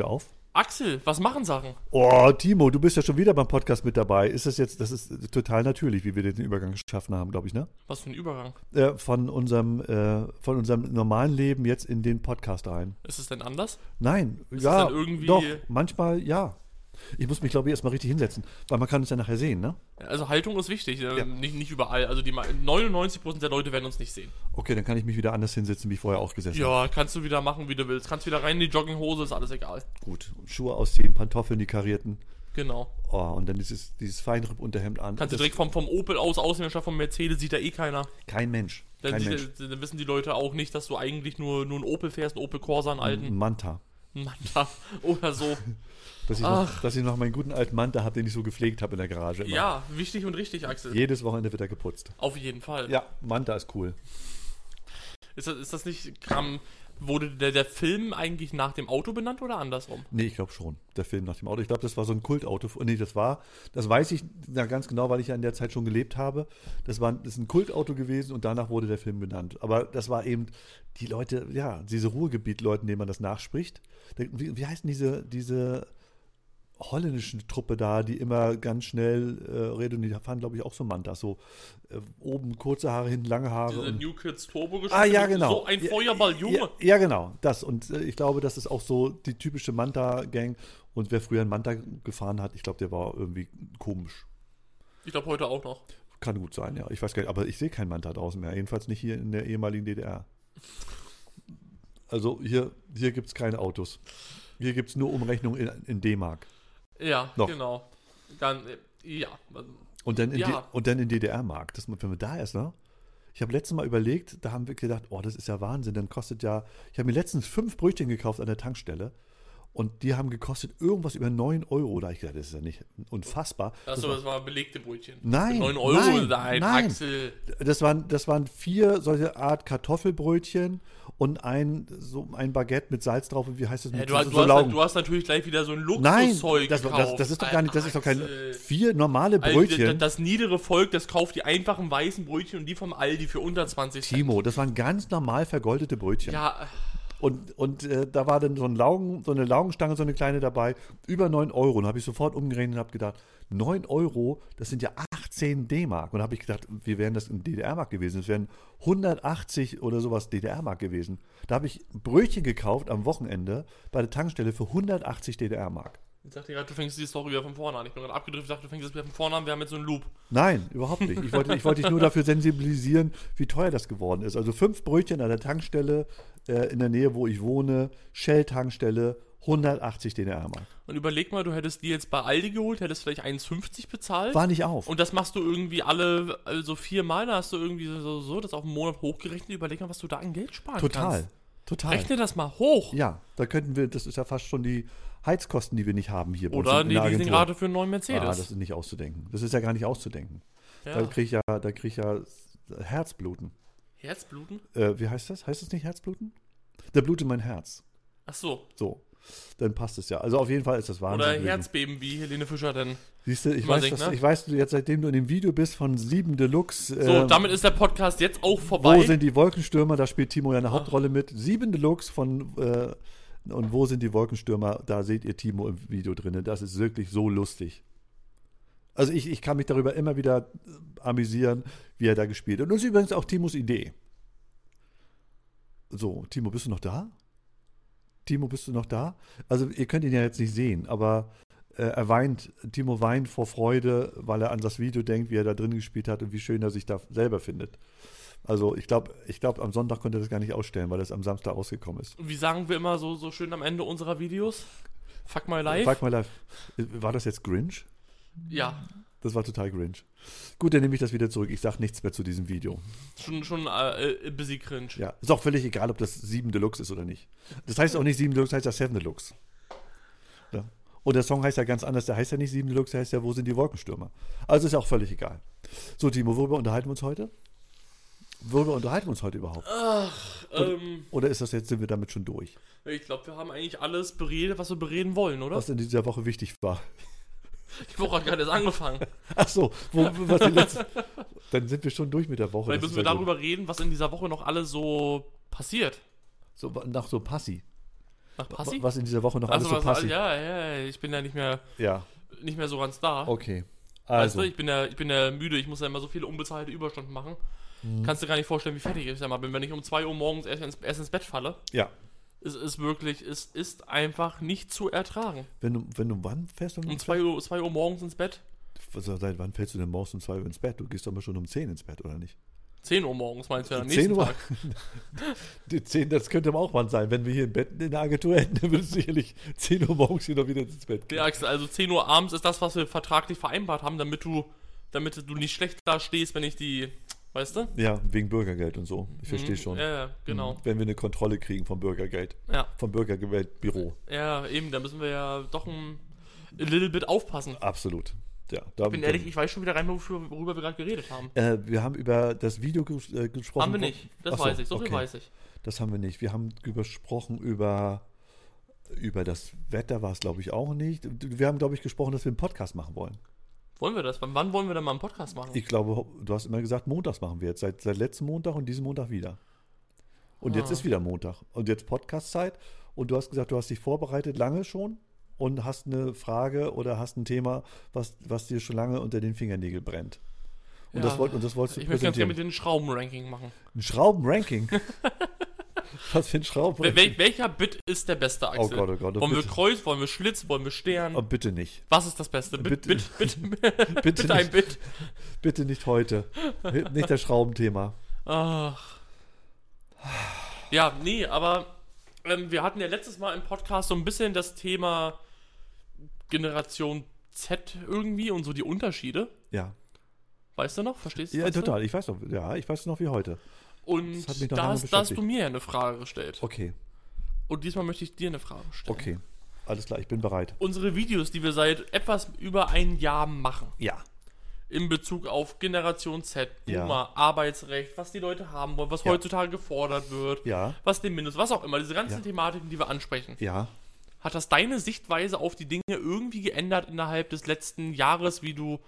wir auf? Axel, was machen Sachen? Oh, Timo, du bist ja schon wieder beim Podcast mit dabei. Ist das jetzt, das ist total natürlich, wie wir den Übergang geschaffen haben, glaube ich, ne? Was für ein Übergang. Äh, von unserem, äh, von unserem normalen Leben jetzt in den Podcast rein. Ist es denn anders? Nein, Ist ja, es dann irgendwie- doch, manchmal ja. Ich muss mich, glaube ich, erstmal richtig hinsetzen, weil man kann uns ja nachher sehen, ne? Also Haltung ist wichtig, äh, Ja. nicht, nicht überall. Also die me- 99% der Leute werden uns nicht sehen. Okay, dann kann ich mich wieder anders hinsetzen, wie ich vorher auch gesessen habe. Ja, kannst du wieder machen, wie du willst. Kannst wieder rein in die Jogginghose, ist alles egal. Gut, Schuhe ausziehen, Pantoffeln, die karierten. Genau. Oh, und dann dieses, dieses Feinripp-Unterhemd an. Kannst du direkt vom, vom Opel aus aussehen, statt vom Mercedes sieht da eh keiner. Kein Mensch. Dann, Kein sieht, Mensch. dann wissen die Leute auch nicht, dass du eigentlich nur, nur einen Opel fährst, einen Opel Corsa, einen alten Manta. Manta oder so. Dass ich, Ach. noch, dass ich noch meinen guten alten Manta habe, den ich so gepflegt habe in der Garage. Immer. Ja, wichtig und richtig, Axel. Jedes Wochenende wird er geputzt. Auf jeden Fall. Ja, Manta ist cool. Ist, das, ist das nicht Kram? Wurde der, der Film eigentlich nach dem Auto benannt oder andersrum? Nee, ich glaube schon. Der Film nach dem Auto. Ich glaube, das war so ein Kultauto. Nee, das war, das weiß ich na, ganz genau, weil ich ja in der Zeit schon gelebt habe. Das war das ist ein Kultauto gewesen und danach wurde der Film benannt. Aber das war eben die Leute, ja, diese Ruhrgebiet-Leuten, denen man das nachspricht. Wie, wie heißen diese, diese holländischen Truppe da, die immer ganz schnell äh, reden, die fahren, glaube ich, auch so Mantas. So äh, oben kurze Haare, hinten lange Haare. Diese und, New Kids Turbo Ah, ja, genau. So ein Feuerball, Junge. Ja, ja, genau, das. Und äh, ich glaube, das ist auch so die typische Manta-Gang. Und wer früher einen Manta gefahren hat, ich glaube, der war irgendwie komisch. Ich glaube heute auch noch. Kann gut sein, ja. Ich weiß gar nicht, aber ich sehe keinen Manta draußen mehr. Jedenfalls nicht hier in der ehemaligen DDR. Also hier, hier gibt es keine Autos. Hier gibt es nur Umrechnung in, in D-Mark. Ja, Noch. genau. Dann, äh, ja. Und dann in, Ja. Und dann in DDR-Mark. Das, wenn man da ist, ne? Ich habe letztes Mal überlegt, da haben wir gedacht, oh, das ist ja Wahnsinn. Dann kostet ja, ich habe mir letztens fünf Brötchen gekauft an der Tankstelle und die haben gekostet irgendwas über 9 Euro. Da hab ich gedacht, das ist ja nicht unfassbar. Das Achso, war- das war belegte Brötchen. Nein, 9 Euro, nein, nein, nein. Axel. Das waren, das waren vier solche Art Kartoffelbrötchen und ein, so ein Baguette mit Salz drauf und wie heißt das? Ja, mit du, so, hast, so du, hast, Laugen. du hast natürlich gleich wieder so ein Nein, Luxuszeug das, das, gekauft. das ist doch gar nicht, das ist doch kein, vier normale Alter, Brötchen. Das, das niedere Volk, das kauft die einfachen weißen Brötchen und die vom Aldi für unter 20 Cent. Timo, das waren ganz normal vergoldete Brötchen. Ja, Und, und äh, da war dann so, ein Laugen, so eine Laugenstange, so eine kleine dabei, über 9 Euro. Und habe ich sofort umgerechnet und habe gedacht, 9 Euro, das sind ja 18 D-Mark. Und habe ich gedacht, wie wären das in DDR-Mark gewesen? Das wären 180 oder sowas DDR-Mark gewesen. Da habe ich Brötchen gekauft am Wochenende bei der Tankstelle für 180 DDR-Mark. Ich dachte gerade, du fängst die Story wieder von vorne an. Ich bin gerade abgedriftet, ich dachte, du fängst jetzt wieder von vorne an, wir haben jetzt so einen Loop. Nein, überhaupt nicht. Ich wollte, ich wollte dich nur dafür sensibilisieren, wie teuer das geworden ist. Also fünf Brötchen an der Tankstelle äh, in der Nähe, wo ich wohne, Shell-Tankstelle, 180 DDR-Mark. Und überleg mal, du hättest die jetzt bei Aldi geholt, hättest vielleicht 1,50 bezahlt. War nicht auf. Und das machst du irgendwie alle, also viermal, da hast du irgendwie so, so das auf einen Monat hochgerechnet. Überleg mal, was du da an Geld sparen Total. kannst. Total. Rechne das mal hoch. Ja, da könnten wir, das ist ja fast schon die Heizkosten, die wir nicht haben hier bei uns Oder die. Leasingrate für einen neuen Ah, Mercedes. das ist nicht auszudenken. Das ist ja gar nicht auszudenken. Da ja. kriege ich ja, da krieg ich ja Herzbluten. Herzbluten? Äh, wie heißt das? Heißt das nicht Herzbluten? Da blutet mein Herz. Ach so. So. Dann passt es ja. Also auf jeden Fall ist das Wahnsinn. Oder. Herzbeben, wie Helene Fischer denn. Siehst du, ich weiß, singt, dass, ne? ich weiß, du jetzt seitdem du in dem Video bist von 7 Deluxe. So, äh, damit ist der Podcast jetzt auch vorbei. Wo sind die Wolkenstürmer? Da spielt Timo ja eine Hauptrolle mit. 7 Deluxe von äh, und wo sind die Wolkenstürmer? Da seht ihr Timo im Video drin. Das ist wirklich so lustig. Also ich, ich kann mich darüber immer wieder äh, amüsieren, wie er da gespielt hat. Und das ist übrigens auch Timos Idee. So, Timo, bist du noch da? Timo, bist du noch da? Also ihr könnt ihn ja jetzt nicht sehen, aber äh, er weint, Timo weint vor Freude, weil er an das Video denkt, wie er da drin gespielt hat und wie schön er sich da selber findet. Also ich glaube, ich glaub, am Sonntag konnte er das gar nicht ausstellen, weil das am Samstag rausgekommen ist. Wie sagen wir immer so, so schön am Ende unserer Videos? Fuck my life? Fuck my life. War das jetzt Grinch? Ja, Das war total Grinch. Gut, dann nehme ich das wieder zurück. Ich sage nichts mehr zu diesem Video. schon, schon äh, äh, busy cringe. Ja, ist auch völlig egal, ob das 7 Deluxe ist oder nicht. Das heißt auch nicht 7 Deluxe, heißt ja 7 Deluxe. Ja. Und der Song heißt ja ganz anders. Der heißt ja nicht 7 Deluxe, der heißt ja Wo sind die Wolkenstürmer? Also ist ja auch völlig egal. So, Timo, worüber unterhalten wir uns heute? Worüber unterhalten wir uns heute überhaupt? Ähm, Oder ist das jetzt, sind wir damit schon durch? ich glaube, wir haben eigentlich alles beredet, was wir bereden wollen, oder? Was in dieser Woche wichtig war. Die Woche hat gerade erst angefangen. Ach so, wo, was die letzte, dann sind wir schon durch mit der Woche. Vielleicht müssen wir ja gut. darüber reden, was in dieser Woche noch alles so passiert. So, nach so Passi. Nach Passi? Was in dieser Woche noch alles Also so was, passiert. ja, ja, ja, ich bin ja nicht mehr, Ja, nicht mehr so ganz da. okay. Weißt Also, du, ich bin ja, ich bin ja müde, ich muss ja immer so viele unbezahlte Überstunden machen. Mhm. Kannst du gar nicht vorstellen, wie fertig ich ja mal bin, wenn ich um 2 Uhr morgens erst ins, erst ins Bett falle. ja. Es ist wirklich, es ist einfach nicht zu ertragen. Wenn du, wenn du wann fährst du Um 2 Uhr, 2 Uhr morgens ins Bett, Also, seit wann fällst du denn morgens um 2 Uhr ins Bett? Du gehst doch mal schon um 10 ins Bett, oder nicht? 10 Uhr morgens meinst du ja am 10 nächsten Uhr? Tag. Die 10, das könnte auch wann sein. Wenn wir hier ein Bett in der Agentur hätten, dann würdest du sicherlich 10 Uhr morgens hier noch wieder ins Bett gehen. Ja, Axel, also 10 Uhr abends ist das, was wir vertraglich vereinbart haben, damit du, damit du nicht schlecht da stehst, wenn ich die, weißt du? Ja, wegen Bürgergeld und so. Ich verstehe Mhm. schon. Ja, ja, genau. Wenn wir eine Kontrolle kriegen vom Bürgergeld. Ja, Vom Bürgergeldbüro. ja, eben, da müssen wir ja doch ein little bit aufpassen. Absolut. Ja, da, Ich bin ehrlich, ich weiß schon wieder rein, wofür, worüber wir gerade geredet haben. äh, wir haben über das Video ges äh, gesprochen. Haben wir nicht, das Ach so, weiß ich, so viel okay. weiß ich. Das haben wir nicht. Wir haben gesprochen über, über das Wetter, war es glaube ich auch nicht. Wir haben, glaube ich, gesprochen, dass wir einen Podcast machen wollen. Wollen wir das? Wann, wollen wir denn mal einen Podcast machen? Ich glaube, du hast immer gesagt, montags machen wir jetzt. Seit, seit letzten Montag und diesen Montag wieder. Und jetzt Ah. ist wieder Montag. Und jetzt Podcast-Zeit. Und du hast gesagt, du hast dich vorbereitet lange schon und hast eine Frage oder hast ein Thema, was, was dir schon lange unter den Fingernägeln brennt. Und, Ja. das, wollt, und das wolltest du ich möchte ganz gerne mit den Schraubenranking machen. Ein Schraubenranking. was für ein Schraubenranking? wel welcher Bit ist der beste, Oh Axel? Gott, oh Gott. Oh, wollen wir bitte, Kreuz, wollen wir Schlitz, wollen wir Stern? oh, bitte nicht. Was ist das Beste? Bit, Bitte- Bit, Bit, Bitte, Bitte ein nicht, Bit. bitte nicht heute. nicht das Schraubenthema. Ach. Ja, nee, aber ähm, wir hatten ja letztes Mal im Podcast so ein bisschen das Thema Generation Z irgendwie und so die Unterschiede. Ja. Weißt du noch? Verstehst du? Ja, du? total. Ich weiß noch, ja, ich weiß noch wie heute. Und Das da hast, da hast du mir ja eine Frage gestellt. Okay, Und diesmal möchte ich dir eine Frage stellen. okay. Alles klar, ich bin bereit. Unsere Videos, die wir seit etwas über ein Jahr machen, Ja. in Bezug auf Generation Z, Ja. Boomer, Arbeitsrecht, was die Leute haben wollen, was Ja. heutzutage gefordert wird, Ja. was den Mindest, was auch immer, diese ganzen Ja. Thematiken, die wir ansprechen. Ja. Hat das deine Sichtweise auf die Dinge irgendwie geändert innerhalb des letzten Jahres, wie du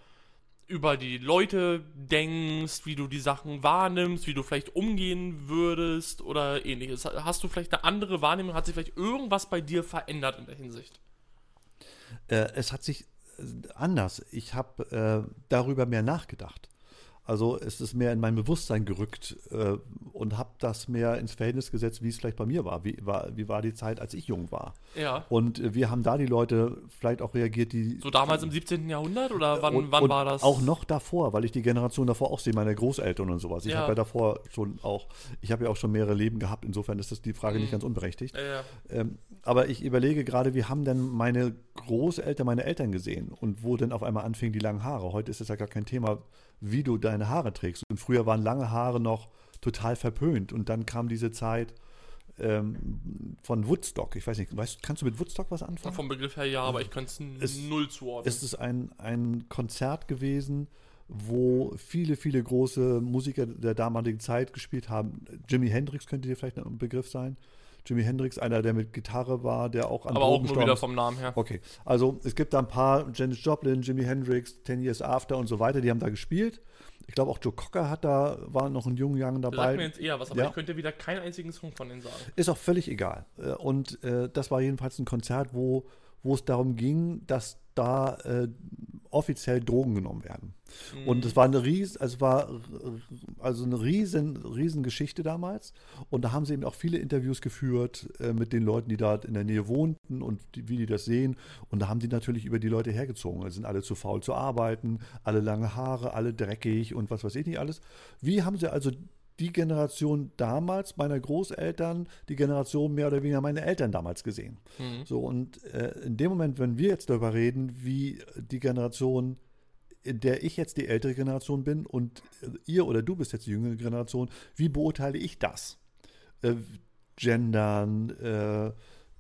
über die Leute denkst, wie du die Sachen wahrnimmst, wie du vielleicht umgehen würdest oder ähnliches? Hast du vielleicht eine andere Wahrnehmung? Hat sich vielleicht irgendwas bei dir verändert in der Hinsicht? Äh, es hat sich äh, anders. Ich habe äh, darüber mehr nachgedacht. Also es ist mehr in mein Bewusstsein gerückt äh, und habe das mehr ins Verhältnis gesetzt, wie es vielleicht bei mir war. Wie war, wie war die Zeit, als ich jung war? Ja. Und äh, wie haben da die Leute vielleicht auch reagiert, die So damals im 17. Jahrhundert oder wann, und, wann und war das? Auch noch davor, weil ich die Generation davor auch sehe, meine Großeltern und sowas. Ich Ja. habe ja davor schon auch, ich habe ja auch schon mehrere Leben gehabt, insofern ist das die Frage Mhm. nicht ganz unberechtigt. Ja. Ähm, aber ich überlege gerade, wie haben denn meine Großeltern meine Eltern gesehen und wo denn auf einmal anfingen die langen Haare. Heute ist es ja gar kein Thema, wie du deine Haare trägst. Und früher waren lange Haare noch total verpönt. Und dann kam diese Zeit ähm, von Woodstock. Ich weiß nicht, weißt, kannst du mit Woodstock was anfangen? Vom Begriff her ja, aber ich es Es- null zuordnen. Es ist ein, ein Konzert gewesen, wo viele, viele große Musiker der damaligen Zeit gespielt haben. Jimi Hendrix könnte dir vielleicht ein Begriff sein. Jimi Hendrix, einer, der mit Gitarre war, der auch an aber auch Drogen nur gestorben wieder vom Namen her. Okay, also es gibt da ein paar, Janis Joplin, Jimi Hendrix, Ten Years After und so weiter, die haben da gespielt. Ich glaube auch Joe Cocker hat da, war noch ein junger Young Der sagt mir dabei. jetzt eher was, aber Ja. ich könnte wieder keinen einzigen Song von denen sagen. Ist auch völlig egal. Äh, Und äh, das war jedenfalls ein Konzert, wo, wo es darum ging, dass da äh, offiziell Drogen genommen werden. Und es war eine ries, also war also eine riesen, riesen Geschichte damals. Und da haben sie eben auch viele Interviews geführt äh, mit den Leuten, die da in der Nähe wohnten und die, wie die das sehen. Und da haben die natürlich über die Leute hergezogen. Es sind alle zu faul zu arbeiten, alle lange Haare, alle dreckig und was weiß ich nicht alles. Wie haben sie also die Generation damals meiner Großeltern, die Generation mehr oder weniger meine Eltern damals gesehen? Mhm. So, und äh, in dem Moment, wenn wir jetzt darüber reden, wie die Generation, in der ich jetzt die ältere Generation bin und äh, ihr oder du bist jetzt die jüngere Generation, wie beurteile ich das? Äh, Gendern, äh,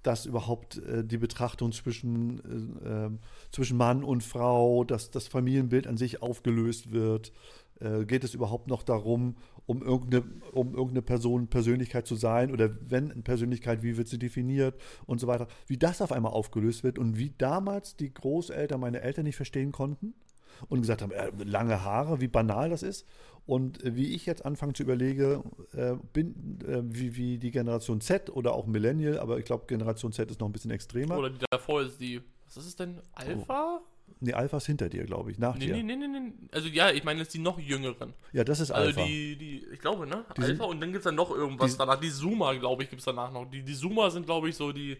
dass überhaupt äh, die Betrachtung zwischen, äh, ähm, zwischen Mann und Frau, dass das Familienbild an sich aufgelöst wird. Äh, geht es überhaupt noch darum, um irgendeine, um irgendeine Person, Persönlichkeit zu sein oder wenn eine Persönlichkeit, wie wird sie definiert und so weiter. Wie das auf einmal aufgelöst wird und wie damals die Großeltern meine Eltern nicht verstehen konnten und gesagt haben, äh, lange Haare, wie banal das ist. Und äh, wie ich jetzt anfange zu überlege, äh, bin, äh, wie, wie die Generation Z oder auch Millennial, aber ich glaube, Generation Z ist noch ein bisschen extremer. Oder die davor ist die, was ist es denn? Alpha? Nee, Alpha ist hinter dir, glaube ich, nach Nee, dir. nee, nee, nee, nee. Also ja, ich meine jetzt die noch jüngeren. Ja, das ist Also Alpha. die, die, ich glaube, ne? Die sind- Alpha und dann gibt es dann noch irgendwas die- danach. Die Zoomer, glaube ich, gibt es danach noch. Die, die Zoomer sind, glaube ich, so die,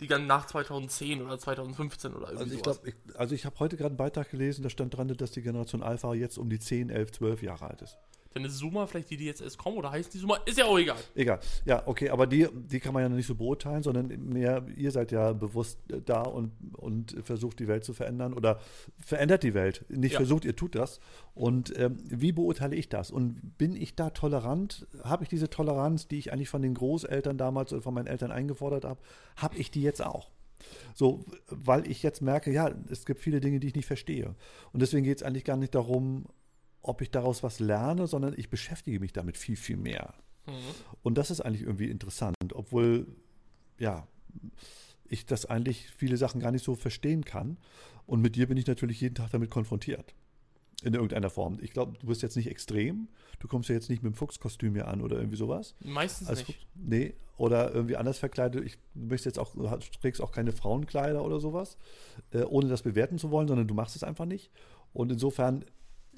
die dann nach 2010 oder 2015 oder irgendwie also ich sowas. glaube, ich, also ich habe heute gerade einen Beitrag gelesen, da stand dran, dass die Generation Alpha jetzt um die 10, 11, 12 Jahre alt ist. Dann ist Zoomer vielleicht die, die jetzt erst kommen oder heißen die Zoomer? Ist ja auch egal. Egal. Ja, okay, aber die, die kann man ja nicht so beurteilen, sondern mehr, ihr seid ja bewusst äh, da und, und versucht die Welt zu verändern oder verändert die Welt. Nicht Ja. versucht, ihr tut das. Und ähm, wie beurteile ich das? Und bin ich da tolerant? Habe ich diese Toleranz, die ich eigentlich von den Großeltern damals oder von meinen Eltern eingefordert habe, habe ich die jetzt auch? So, weil ich jetzt merke, ja, es gibt viele Dinge, die ich nicht verstehe. Und deswegen geht es eigentlich gar nicht darum, ob ich daraus was lerne, sondern ich beschäftige mich damit viel, viel mehr. Mhm. Und das ist eigentlich irgendwie interessant, obwohl, ja, ich das eigentlich viele Sachen gar nicht so verstehen kann. Und mit dir bin ich natürlich jeden Tag damit konfrontiert. In irgendeiner Form. Ich glaube, du bist jetzt nicht extrem. Du kommst ja jetzt nicht mit dem Fuchskostüm hier an oder irgendwie sowas. Meistens Als nicht. Nee, oder irgendwie anders verkleidet. Ich du möchtest jetzt auch, du trägst auch keine Frauenkleider oder sowas, äh, ohne das bewerten zu wollen, sondern du machst es einfach nicht. Und insofern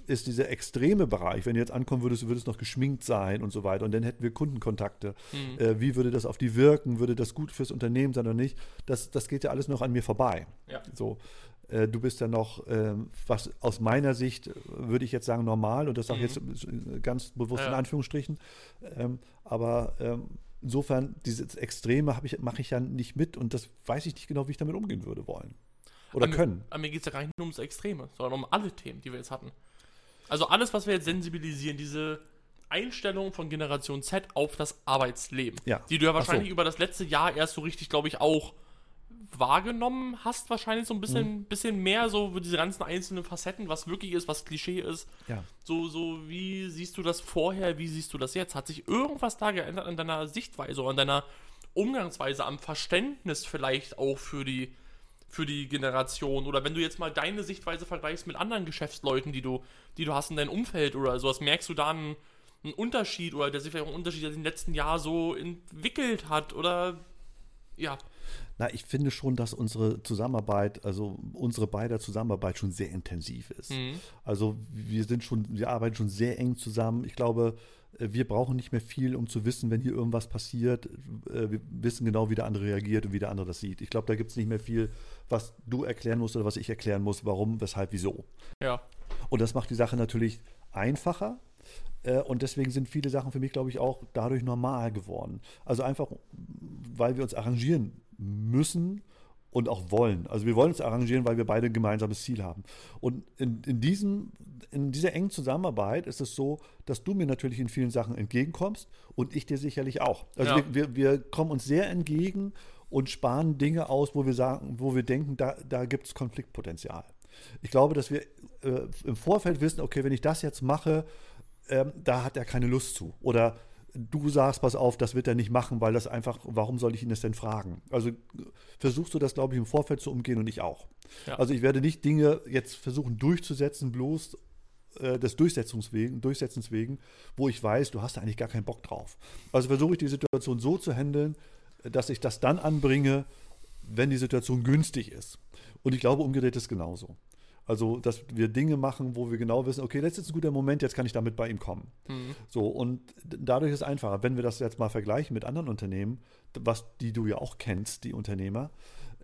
ist dieser extreme Bereich, wenn du jetzt ankommen würdest, du würdest noch geschminkt sein und so weiter. Und dann hätten wir Kundenkontakte. Mhm. Äh, wie würde das auf die wirken? Würde das gut fürs Unternehmen sein oder nicht? Das, das geht ja alles noch an mir vorbei. Ja. So, äh, du bist ja noch, ähm, was aus meiner Sicht, äh, würde ich jetzt sagen, normal. Und das sage ich Mhm. jetzt äh, ganz bewusst in Ja. Anführungsstrichen. Ähm, aber ähm, insofern, dieses Extreme ich, mache ich ja nicht mit und das weiß ich nicht genau, wie ich damit umgehen würde wollen. Oder mir- können. Aber mir geht es ja gar nicht nur ums Extreme, sondern um alle Themen, die wir jetzt hatten. Also alles, was wir jetzt sensibilisieren, diese Einstellung von Generation Z auf das Arbeitsleben, Ja. die du ja Ach so. wahrscheinlich über das letzte Jahr erst so richtig, glaube ich, auch wahrgenommen hast, wahrscheinlich so ein bisschen, Mhm. bisschen mehr so diese ganzen einzelnen Facetten, was wirklich ist, was Klischee ist. Ja. So, so, wie siehst du das vorher, wie siehst du das jetzt? Hat sich irgendwas da geändert an deiner Sichtweise oder an deiner Umgangsweise, am Verständnis vielleicht auch für die, für die Generation? Oder wenn du jetzt mal deine Sichtweise vergleichst mit anderen Geschäftsleuten, die du, die du hast in deinem Umfeld oder sowas, merkst du da einen, einen Unterschied oder der sich vielleicht auch einen Unterschied der sich im letzten Jahr so entwickelt hat? Oder ja, Na, ich finde schon, dass unsere Zusammenarbeit, also unsere beider Zusammenarbeit schon sehr intensiv ist. Mhm. Also wir sind schon, wir arbeiten schon sehr eng zusammen. Ich glaube, wir brauchen nicht mehr viel, um zu wissen, wenn hier irgendwas passiert. Äh, Wir wissen genau, wie der andere reagiert und wie der andere das sieht. Ich glaube, da gibt es nicht mehr viel, was du erklären musst oder was ich erklären muss, warum, weshalb, wieso. ja. Und das macht die Sache natürlich einfacher. Äh, Und deswegen sind viele Sachen für mich, glaube ich, auch dadurch normal geworden. Also einfach, weil wir uns arrangieren müssen und auch wollen. Also wir wollen uns arrangieren, weil wir beide ein gemeinsames Ziel haben. Und in, in, diesem, in dieser engen Zusammenarbeit ist es so, dass du mir natürlich in vielen Sachen entgegenkommst und ich dir sicherlich auch. Also Ja. wir, wir, wir kommen uns sehr entgegen und sparen Dinge aus, wo wir sagen, wo wir denken, da, da gibt es Konfliktpotenzial. Ich glaube, dass wir äh, im Vorfeld wissen, okay, wenn ich das jetzt mache, ähm, da hat er keine Lust zu. Oder du sagst, pass auf, das wird er nicht machen, weil das einfach, warum soll ich ihn das denn fragen? Also versuchst du das, glaube ich, im Vorfeld zu umgehen und ich auch. Ja. Also ich werde nicht Dinge jetzt versuchen durchzusetzen, bloß äh, des Durchsetzungs wegen, Durchsetzens wegen, wo ich weiß, du hast da eigentlich gar keinen Bock drauf. Also versuche ich die Situation so zu handeln, dass ich das dann anbringe, wenn die Situation günstig ist. Und ich glaube, umgedreht ist genauso. Also, dass wir Dinge machen, wo wir genau wissen, okay, das ist ein guter Moment, jetzt kann ich damit bei ihm kommen. Mhm. So, und dadurch ist es einfacher. Wenn wir das jetzt mal vergleichen mit anderen Unternehmen, was die du ja auch kennst, die Unternehmer,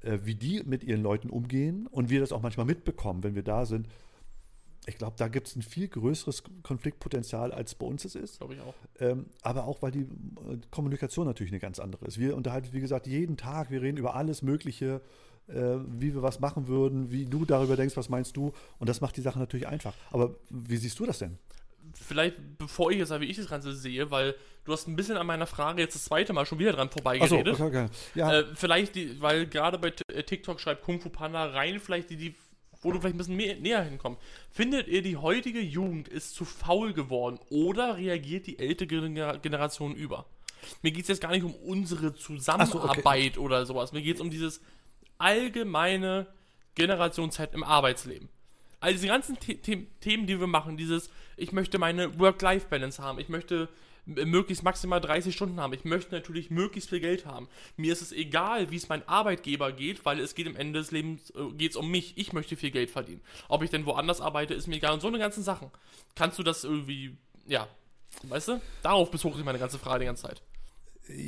äh, wie die mit ihren Leuten umgehen und wir das auch manchmal mitbekommen, wenn wir da sind, ich glaube, da gibt es ein viel größeres Konfliktpotenzial, als bei uns es ist. Glaube ich auch. Ähm, aber auch, weil die äh, Kommunikation natürlich eine ganz andere ist. Wir unterhalten, wie gesagt, jeden Tag, wir reden über alles Mögliche, äh, wie wir was machen würden, wie du darüber denkst, was meinst du. Und das macht die Sache natürlich einfach. Aber wie siehst du das denn? Vielleicht, bevor ich jetzt sage, wie ich das Ganze sehe, weil du hast ein bisschen an meiner Frage jetzt das zweite Mal schon wieder dran Ach so, vorbeigeredet. okay, okay. Ja, Äh, vielleicht, die, weil gerade bei äh, TikTok schreibt Kung Fu Panda rein, vielleicht die, die wo du vielleicht ein bisschen mehr, näher hinkommst. Findet ihr, die heutige Jugend ist zu faul geworden oder reagiert die ältere Gener- Generation über? Mir geht es jetzt gar nicht um unsere Zusammenarbeit oder sowas. Mir geht es um dieses allgemeine Generation Z im Arbeitsleben. all diese ganzen The The Themen, die wir machen, dieses, ich möchte meine Work-Life-Balance haben, ich möchte möglichst maximal 30 Stunden haben. Ich möchte natürlich möglichst viel Geld haben. Mir ist es egal, wie es mein Arbeitgeber geht, weil es geht am Ende des Lebens äh, geht's um mich. Ich möchte viel Geld verdienen. Ob ich denn woanders arbeite, ist mir egal. Und so eine ganzen Sachen. Kannst du das irgendwie, ja, weißt du? Darauf bezog sich meine ganze Frage die ganze Zeit.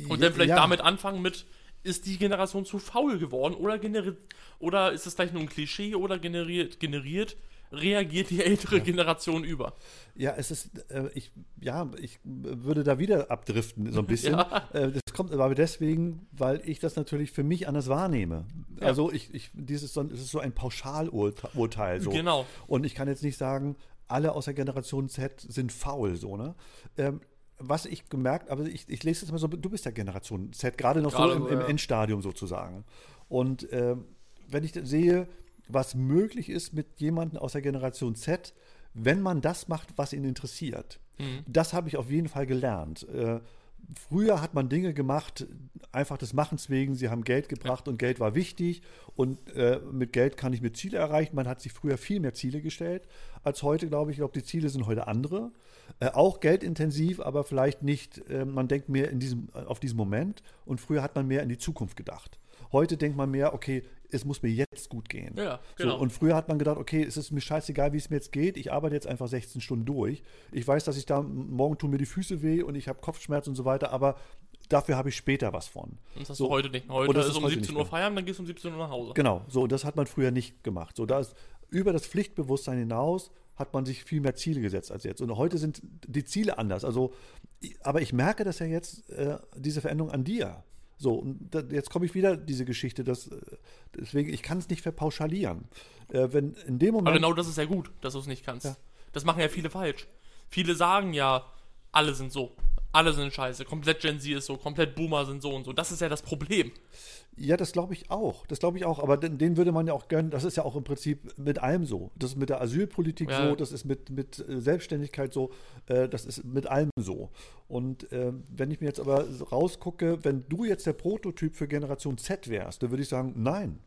Und dann vielleicht Ja. damit anfangen mit, ist die Generation zu faul geworden oder generiert, oder ist es gleich nur ein Klischee oder generiert, generiert, reagiert die ältere Generation über? Ja, es ist, äh, ich, ja, ich würde da wieder abdriften, so ein bisschen. Ja. Äh, das kommt aber deswegen, weil ich das natürlich für mich anders wahrnehme. Ja. Also ich, ich, dieses, so, es ist so ein Pauschalurteil. So. Genau. Und ich kann jetzt nicht sagen, alle aus der Generation Z sind faul, so, ne? Ähm, was ich gemerkt, aber ich, ich lese jetzt mal so, du bist ja Generation Z, gerade noch Gerade so im, im ja. Endstadium sozusagen. Und ähm, wenn ich sehe, was möglich ist mit jemandem aus der Generation Z, wenn man das macht, was ihn interessiert. Das habe ich auf jeden Fall gelernt. Äh, früher hat man Dinge gemacht, einfach des Machens wegen. Sie haben Geld gebracht und Geld war wichtig. Und äh, mit Geld kann ich mir Ziele erreichen. Man hat sich früher viel mehr Ziele gestellt als heute, glaube ich. Ich glaube, die Ziele sind heute andere. Äh, auch geldintensiv, aber vielleicht nicht, äh, man denkt mehr in diesem, auf diesen Moment. Und früher hat man mehr in die Zukunft gedacht. Heute denkt man mehr, okay, es muss mir jetzt gut gehen. Ja, genau. So, und früher hat man gedacht, okay, es ist mir scheißegal, wie es mir jetzt geht. Ich arbeite jetzt einfach 16 Stunden durch. Ich weiß, dass ich da morgen tun mir die Füße weh und ich habe Kopfschmerzen und so weiter, aber dafür habe ich später was von. Das hast So. du heute nicht. mehr. Und Heute das ist ist um heute 17 nicht Uhr. Feierabend, dann gehst du um 17 Uhr nach Hause. Genau, so, und das hat man früher nicht gemacht. So, da ist über das Pflichtbewusstsein hinaus hat man sich viel mehr Ziele gesetzt als jetzt. Und heute sind die Ziele anders. Also, aber ich merke das ja jetzt, äh, diese Veränderung an dir. So, und da, jetzt komme ich wieder diese Geschichte, dass, äh, deswegen, ich kann es nicht verpauschalieren. Äh, wenn in dem Moment. Aber genau das ist ja gut, dass du es nicht kannst. Ja. Das machen ja viele falsch. Viele sagen ja, alle sind so. Alle sind scheiße. Komplett Gen Z ist so. Komplett Boomer sind so und so. Das ist ja das Problem. Ja, das glaube ich auch. Das glaube ich auch. Aber den, den würde man ja auch gönnen. Das ist ja auch im Prinzip mit allem so. Das ist mit der Asylpolitik Ja. so. Das ist mit, mit äh, Selbstständigkeit so. Äh, das ist mit allem so. Und äh, wenn ich mir jetzt aber rausgucke, wenn du jetzt der Prototyp für Generation Z wärst, dann würde ich sagen, nein.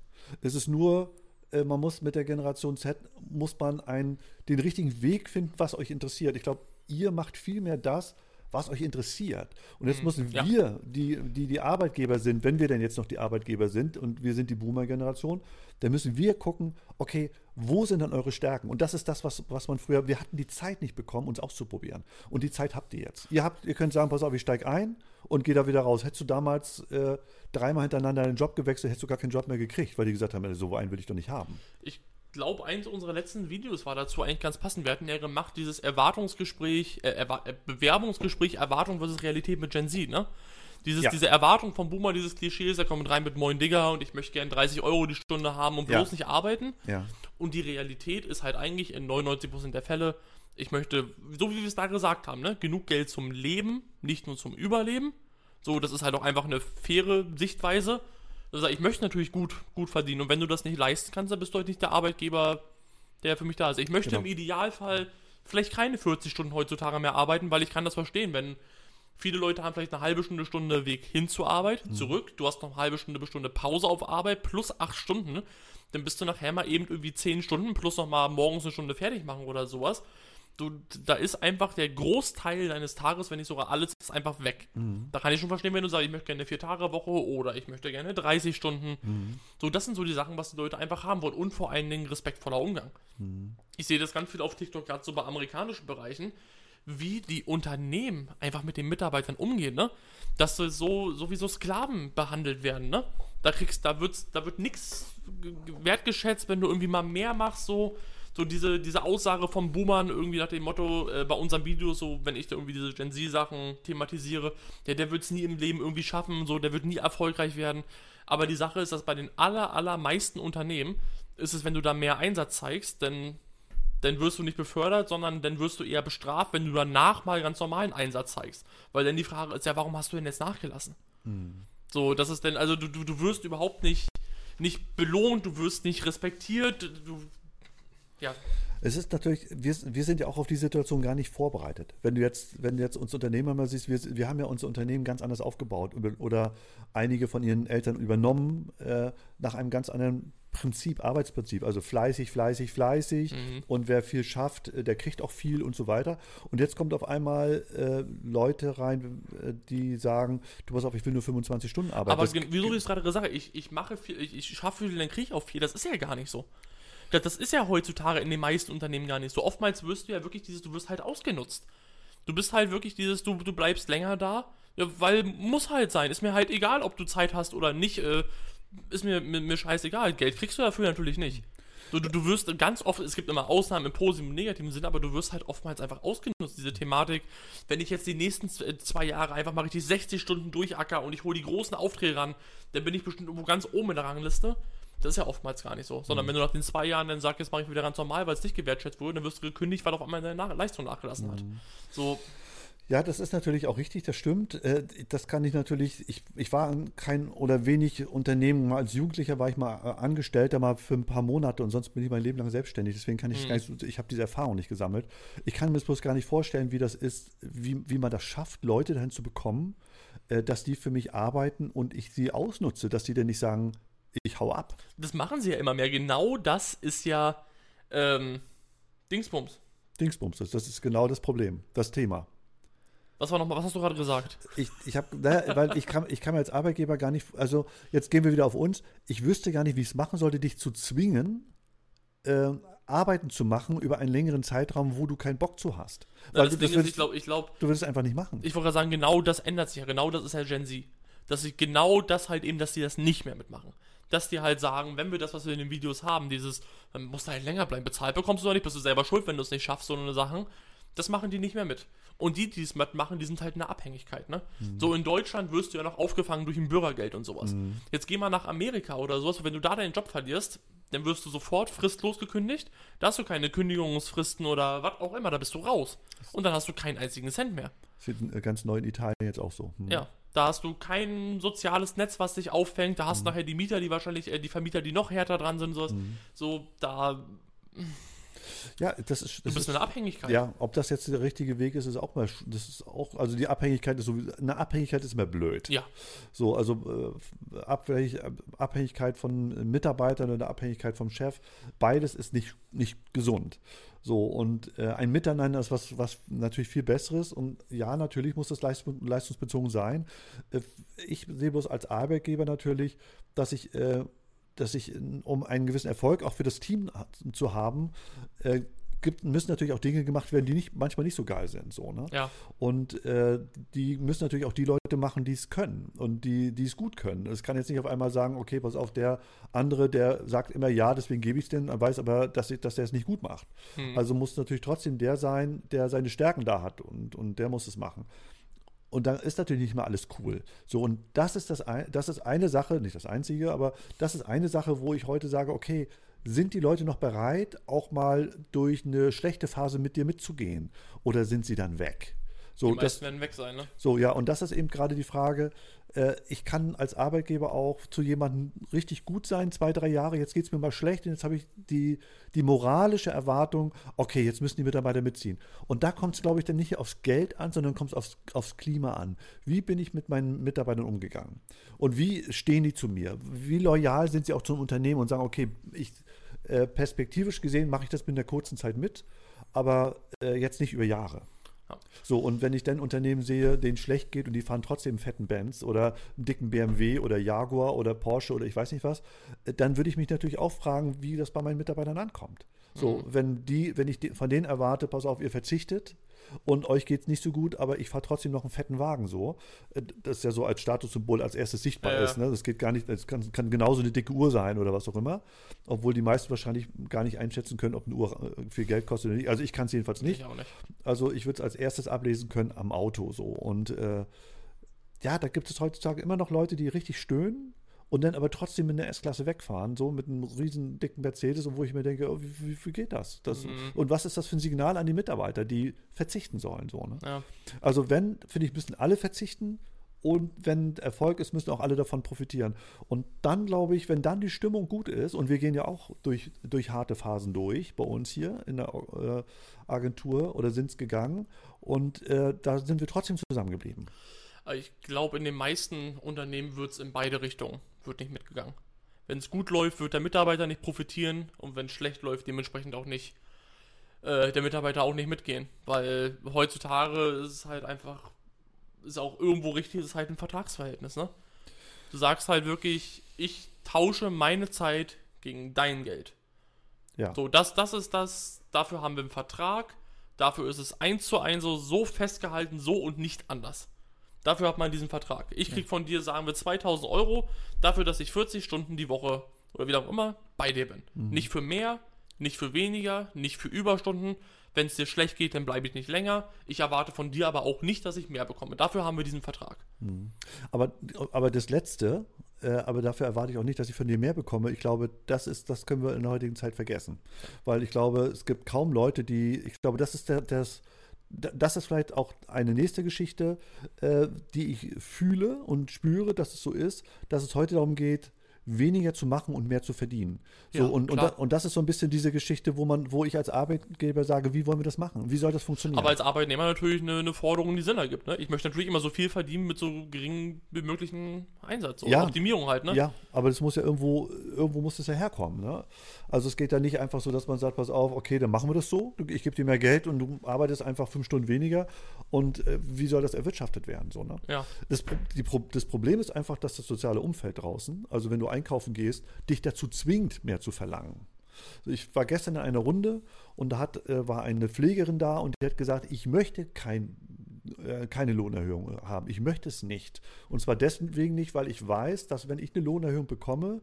Es ist nur, äh, man muss mit der Generation Z, muss man einen, den richtigen Weg finden, was euch interessiert. Ich glaube, ihr macht viel mehr das, was euch interessiert. Und jetzt müssen Mhm. ja. wir, die, die die Arbeitgeber sind, wenn wir denn jetzt noch die Arbeitgeber sind und wir sind die Boomer-Generation, dann müssen wir gucken, okay, wo sind dann eure Stärken? Und das ist das, was, was man früher, wir hatten die Zeit nicht bekommen, uns auszuprobieren. Und die Zeit habt ihr jetzt. Ihr habt, ihr könnt sagen, pass auf, ich steige ein und gehe da wieder raus. Hättest du damals äh, dreimal hintereinander einen Job gewechselt, hättest du gar keinen Job mehr gekriegt, weil die gesagt haben, so einen will ich doch nicht haben. Ich glaube, eins unserer letzten Videos war dazu eigentlich ganz passend. Wir hatten ja gemacht, dieses Erwartungsgespräch, äh, Erwa äh, Bewerbungsgespräch, Erwartung versus Realität mit Gen Z, ne? Dieses, Ja. Diese Erwartung vom Boomer, dieses Klischee ist, er kommt rein mit Moin Digger und ich möchte gern 30 Euro die Stunde haben und Ja. bloß nicht arbeiten. Ja. Und die Realität ist halt eigentlich in 99% der Fälle, ich möchte, so wie wir es da gesagt haben, ne, genug Geld zum Leben, nicht nur zum Überleben. So, das ist halt auch einfach eine faire Sichtweise. Also ich möchte natürlich gut, gut verdienen. Und wenn du das nicht leisten kannst, dann bist du halt nicht der Arbeitgeber, der für mich da ist. Ich möchte Genau. im Idealfall vielleicht keine 40 Stunden heutzutage mehr arbeiten, weil ich kann das verstehen, wenn viele Leute haben vielleicht eine halbe Stunde, Stunde Weg hin zur Arbeit, Mhm. zurück, du hast noch eine halbe Stunde, bis Stunde Pause auf Arbeit, plus acht Stunden, dann bist du nachher mal eben irgendwie 10 Stunden, plus noch mal morgens eine Stunde fertig machen oder sowas. Du, da ist einfach der Großteil deines Tages, wenn nicht sogar alles, ist einfach weg. Da kann ich schon verstehen, wenn du sagst, ich möchte gerne eine 4-Tage-Woche oder ich möchte gerne 30 Stunden. So, das sind so die Sachen, was die Leute einfach haben wollen. Und vor allen Dingen respektvoller Umgang. Ich sehe das ganz viel auf TikTok, gerade so bei amerikanischen Bereichen, wie die Unternehmen einfach mit den Mitarbeitern umgehen, ne? Dass sie so, so wie so Sklaven behandelt werden, ne? Da kriegst, da wird's, da wird nichts wertgeschätzt, wenn du irgendwie mal mehr machst, so. So diese, diese Aussage vom Boomern irgendwie nach dem Motto, äh, bei unseren Videos, so, wenn ich da irgendwie diese Gen Z-Sachen thematisiere, der, der wird es nie im Leben irgendwie schaffen, so, der wird nie erfolgreich werden. Aber die Sache ist, dass bei den aller, allermeisten Unternehmen ist es, wenn du da mehr Einsatz zeigst, dann dann wirst du nicht befördert, sondern dann wirst du eher bestraft, wenn du danach mal ganz normalen Einsatz zeigst. Weil dann die Frage ist ja, warum hast du denn jetzt nachgelassen? So, das ist denn, also du, du, du wirst überhaupt nicht, nicht belohnt, du wirst nicht respektiert, du, Ja. Es ist natürlich, wir, wir sind ja auch auf die Situation gar nicht vorbereitet. Wenn du jetzt, wenn du jetzt uns Unternehmer mal siehst, wir, wir haben ja unser Unternehmen ganz anders aufgebaut oder einige von ihren Eltern übernommen äh, nach einem ganz anderen Prinzip, Arbeitsprinzip. Also fleißig, fleißig, fleißig Mhm. und wer viel schafft, äh, der kriegt auch viel und so weiter. Und jetzt kommt auf einmal äh, Leute rein, äh, die sagen, du pass auf, ich will nur 25 Stunden arbeiten. Aber Das- wieso du es gerade gesagt hast, ich, ich mache viel, ich, ich schaffe viel, dann kriege ich auch viel. Das ist ja gar nicht so. Das, ist ja heutzutage in den meisten Unternehmen gar nicht so. Oftmals wirst du ja wirklich dieses, du wirst halt ausgenutzt. Du bist halt wirklich dieses, du, du bleibst länger da, weil muss halt sein. Ist mir halt egal, ob du Zeit hast oder nicht. Äh, ist mir, mir, mir scheißegal. Geld kriegst du dafür natürlich nicht. Du, du, du wirst ganz oft, es gibt immer Ausnahmen im positiven und negativen Sinn, aber du wirst halt oftmals einfach ausgenutzt, diese Thematik. Wenn ich jetzt die nächsten äh, zwei Jahre einfach mal richtig 60 Stunden durchacker und ich hole die großen Aufträge ran, dann bin ich bestimmt irgendwo ganz oben in der Rangliste. Das ist ja oftmals gar nicht so. Sondern wenn du nach den zwei Jahren dann sagst, jetzt mache ich wieder ganz normal, weil es nicht gewertschätzt wurde, dann wirst du gekündigt, weil auf einmal deine nach Leistung nachgelassen hat. So, Ja, das ist natürlich auch richtig, das stimmt. Äh, Das kann ich natürlich, ich, ich war in kein oder wenig Unternehmen, als Jugendlicher war ich mal äh, Angestellter, mal für ein paar Monate und sonst bin ich mein Leben lang selbstständig. Deswegen kann ich gar nicht, ich habe diese Erfahrung nicht gesammelt. Ich kann mir das bloß gar nicht vorstellen, wie das ist, wie, wie man das schafft, Leute dahin zu bekommen, äh, dass die für mich arbeiten und ich sie ausnutze, dass die dann nicht sagen, ich hau ab. das machen sie ja immer mehr. Genau das ist ja ähm, Dingsbums. Dingsbums, das, das ist genau das Problem, das Thema. Was war nochmal, was hast du gerade gesagt? Ich, ich habe, weil ich kann, ich kann mir als Arbeitgeber gar nicht, also jetzt gehen wir wieder auf uns. Ich wüsste gar nicht, wie ich es machen sollte, dich zu zwingen, äh, Arbeiten zu machen über einen längeren Zeitraum, wo du keinen Bock zu hast. Na, Weil das du, das Ding ist, ich würdest, glaube, ich glaube, du würdest es einfach nicht machen. ich wollte gerade sagen, genau das ändert sich ja. Genau das ist ja Gen Z. Dass sie genau das halt eben, dass sie das nicht mehr mitmachen. Dass die halt sagen, wenn wir das, was wir in den Videos haben, dieses, dann musst du halt länger bleiben, bezahlt bekommst du doch nicht, bist du selber schuld, wenn du es nicht schaffst, so eine Sachen. Das machen die nicht mehr mit. Und die, die es mitmachen, die sind halt in der Abhängigkeit, ne? So in Deutschland wirst du ja noch aufgefangen durch ein Bürgergeld und sowas. Jetzt geh mal nach Amerika oder sowas, wenn du da deinen Job verlierst, dann wirst du sofort fristlos gekündigt. Da hast du keine Kündigungsfristen oder was auch immer, da bist du raus. Und dann hast du keinen einzigen Cent mehr. Das wird äh, ganz neu in Italien jetzt auch so. Hm. Ja, da hast du kein soziales Netz, was dich auffängt. Da Mhm. hast nachher die Mieter, die wahrscheinlich, äh, die Vermieter, die noch härter dran sind. Sowas. Mhm. So, da, ja, das ist. du Das bist ist in einer Abhängigkeit. ja, ob das jetzt der richtige Weg ist, ist auch mal. Das ist auch, also die Abhängigkeit ist sowieso, eine Abhängigkeit ist immer blöd. Ja, So, also äh, Abhängig, Abhängigkeit von Mitarbeitern oder Abhängigkeit vom Chef, beides ist nicht, nicht gesund. So, und äh, ein Miteinander ist was, was natürlich viel Besseres. Und ja, natürlich muss das leist leistungsbezogen sein. Äh, ich sehe bloß als Arbeitgeber natürlich, dass ich, äh, dass ich, äh, um einen gewissen Erfolg auch für das Team zu haben, äh, gibt, müssen natürlich auch Dinge gemacht werden, die nicht, manchmal nicht so geil sind. So, ne? ja. Und äh, die müssen natürlich auch die Leute machen, die es können und die, die es gut können. Es kann jetzt nicht auf einmal sagen, okay, pass auf, der andere, der sagt immer ja, deswegen gebe ich es denn, weiß aber, dass, ich, dass er es nicht gut macht. Hm. Also muss natürlich trotzdem der sein, der seine Stärken da hat und, und der muss es machen. Und dann ist natürlich nicht mal alles cool. So, und das ist das, ein, das ist eine Sache, nicht das einzige, aber das ist eine Sache, wo ich heute sage, okay, sind die Leute noch bereit, auch mal durch eine schlechte Phase mit dir mitzugehen? Oder sind sie dann weg? So, die das, meisten werden weg sein, ne? so, ja, und das ist eben gerade die Frage. Äh, ich kann als Arbeitgeber auch zu jemandem richtig gut sein, zwei, drei Jahre, jetzt geht es mir mal schlecht und jetzt habe ich die, die moralische Erwartung, okay, jetzt müssen die Mitarbeiter mitziehen. Und da kommt es, glaube ich, dann nicht aufs Geld an, sondern kommt es aufs, aufs Klima an. Wie bin ich mit meinen Mitarbeitern umgegangen? Und wie stehen die zu mir? Wie loyal sind sie auch zum Unternehmen und sagen, okay, ich, äh, perspektivisch gesehen mache ich das mit einer kurzen Zeit mit, aber äh, jetzt nicht über Jahre. Ja. So, und wenn ich dann Unternehmen sehe, denen schlecht geht und die fahren trotzdem fetten Benz oder einen dicken BMW oder Jaguar oder Porsche oder ich weiß nicht was, äh, dann würde ich mich natürlich auch fragen, wie das bei meinen Mitarbeitern ankommt. So, wenn die, wenn ich von denen erwarte, pass auf, ihr verzichtet und euch geht es nicht so gut, aber ich fahre trotzdem noch einen fetten Wagen so, äh, das ist ja so als Statussymbol als erstes sichtbar Ja, ist. Ne? Das geht gar nicht, das kann, kann genauso eine dicke Uhr sein oder was auch immer, obwohl die meisten wahrscheinlich gar nicht einschätzen können, ob eine Uhr äh, viel Geld kostet oder nicht. Also ich kann es jedenfalls nicht. Ich nicht. Also ich würde es als erstes ablesen können am Auto so. Und äh, ja, da gibt es heutzutage immer noch Leute, die richtig stöhnen und dann aber trotzdem mit einer S-Klasse wegfahren, so mit einem riesen dicken Mercedes, und wo ich mir denke, oh, wie, wie, wie geht das? das Mhm. Und was ist das für ein Signal an die Mitarbeiter, die verzichten sollen? So, ne? Ja. Also wenn, finde ich, müssen alle verzichten und wenn Erfolg ist, müssen auch alle davon profitieren. Und dann glaube ich, wenn dann die Stimmung gut ist, und wir gehen ja auch durch, durch harte Phasen durch bei uns hier in der äh, Agentur oder sind es gegangen und äh, da sind wir trotzdem zusammengeblieben. Ich glaube, in den meisten Unternehmen wird es in beide Richtungen, wird nicht mitgegangen. Wenn es gut läuft, wird der Mitarbeiter nicht profitieren und wenn es schlecht läuft, dementsprechend auch nicht äh, der Mitarbeiter auch nicht mitgehen. Weil heutzutage ist es halt einfach, ist auch irgendwo richtig, ist halt ein Vertragsverhältnis, ne? Du sagst halt wirklich, ich tausche meine Zeit gegen dein Geld. Ja. So, das, das ist das, dafür haben wir einen Vertrag, dafür ist es eins zu eins so, so festgehalten, so und nicht anders. Dafür hat man diesen Vertrag. Ich krieg von dir, sagen wir, 2000 Euro dafür, dass ich 40 Stunden die Woche oder wie auch immer bei dir bin. Nicht für mehr, nicht für weniger, nicht für Überstunden. Wenn es dir schlecht geht, dann bleibe ich nicht länger. Ich erwarte von dir aber auch nicht, dass ich mehr bekomme. Dafür haben wir diesen Vertrag. Aber, aber das Letzte, äh, aber dafür erwarte ich auch nicht, dass ich von dir mehr bekomme. Ich glaube, das ist, das können wir in der heutigen Zeit vergessen. Weil ich glaube, es gibt kaum Leute, die, ich glaube, das ist der, das, das ist vielleicht auch eine nächste Geschichte, äh, die ich fühle und spüre, dass es so ist, dass es heute darum geht, weniger zu machen und mehr zu verdienen. So, Ja, und, und, da, und das ist so ein bisschen diese Geschichte, wo man, wo ich als Arbeitgeber sage, wie wollen wir das machen? Wie soll das funktionieren? Aber als Arbeitnehmer natürlich eine, eine Forderung, die Sinn ergibt. Ne? Ich möchte natürlich immer so viel verdienen mit so geringem wie möglichen Einsatz. So Ja. Optimierung halt. Ne? Ja, aber das muss ja irgendwo, irgendwo muss das ja herkommen. Ne? Also es geht ja nicht einfach so, dass man sagt, pass auf, okay, dann machen wir das so, ich gebe dir mehr Geld und du arbeitest einfach fünf Stunden weniger und äh, wie soll das erwirtschaftet werden? So, ne? Ja. das, die, das Problem ist einfach, dass das soziale Umfeld draußen, also wenn du einkaufen gehst, dich dazu zwingt, mehr zu verlangen. Ich war gestern in einer Runde und da hat, äh, war eine Pflegerin da und die hat gesagt, ich möchte kein, äh, keine Lohnerhöhung haben. Ich möchte es nicht. Und zwar deswegen nicht, weil ich weiß, dass wenn ich eine Lohnerhöhung bekomme,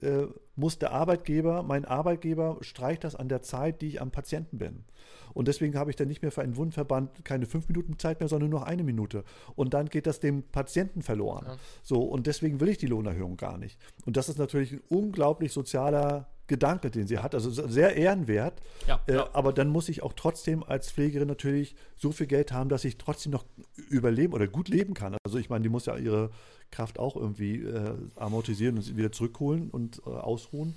äh, muss der Arbeitgeber, mein Arbeitgeber streicht das an der Zeit, die ich am Patienten bin. Und deswegen habe ich dann nicht mehr für einen Wundverband keine fünf Minuten Zeit mehr, sondern nur eine Minute. Und dann geht das dem Patienten verloren. Ja. So, und deswegen will ich die Lohnerhöhung gar nicht. Und das ist natürlich ein unglaublich sozialer Gedanke, den sie hat. Also sehr ehrenwert. Ja, Äh, ja. Aber dann muss ich auch trotzdem als Pflegerin natürlich so viel Geld haben, dass ich trotzdem noch überleben oder gut leben kann. Also ich meine, die muss ja ihre Kraft auch irgendwie äh, amortisieren und wieder zurückholen und äh, ausruhen.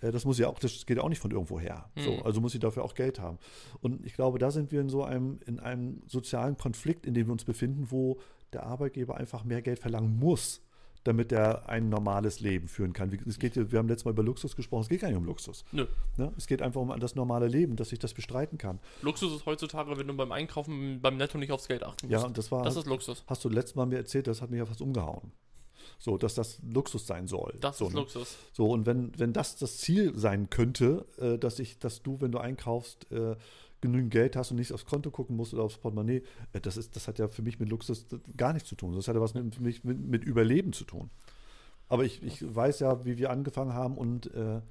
Äh, das muss ja auch, das geht auch nicht von irgendwo her. So, Mhm. also muss sie dafür auch Geld haben. Und ich glaube, da sind wir in so einem, in einem sozialen Konflikt, in dem wir uns befinden, wo der Arbeitgeber einfach mehr Geld verlangen muss, damit er ein normales Leben führen kann. Es geht, wir haben letztes Mal über Luxus gesprochen, es geht gar nicht um Luxus. Nö. Ne? Es geht einfach um das normale Leben, dass ich das bestreiten kann. Luxus ist heutzutage, wenn du beim Einkaufen beim Netto nicht aufs Geld achten musst. Ja, und das war, das ist Luxus. hast du letztes Mal mir erzählt, das hat mich ja fast umgehauen. So, dass das Luxus sein soll. Das so, ist ne? Luxus. So, und wenn, wenn das das Ziel sein könnte, äh, dass ich, dass du, wenn du einkaufst, äh, genügend Geld hast und nicht aufs Konto gucken musst oder aufs Portemonnaie, äh, das, ist, das hat ja für mich mit Luxus gar nichts zu tun. Das hat ja was mit, mit, mit Überleben zu tun. Aber ich, ich weiß ja, wie wir angefangen haben und äh,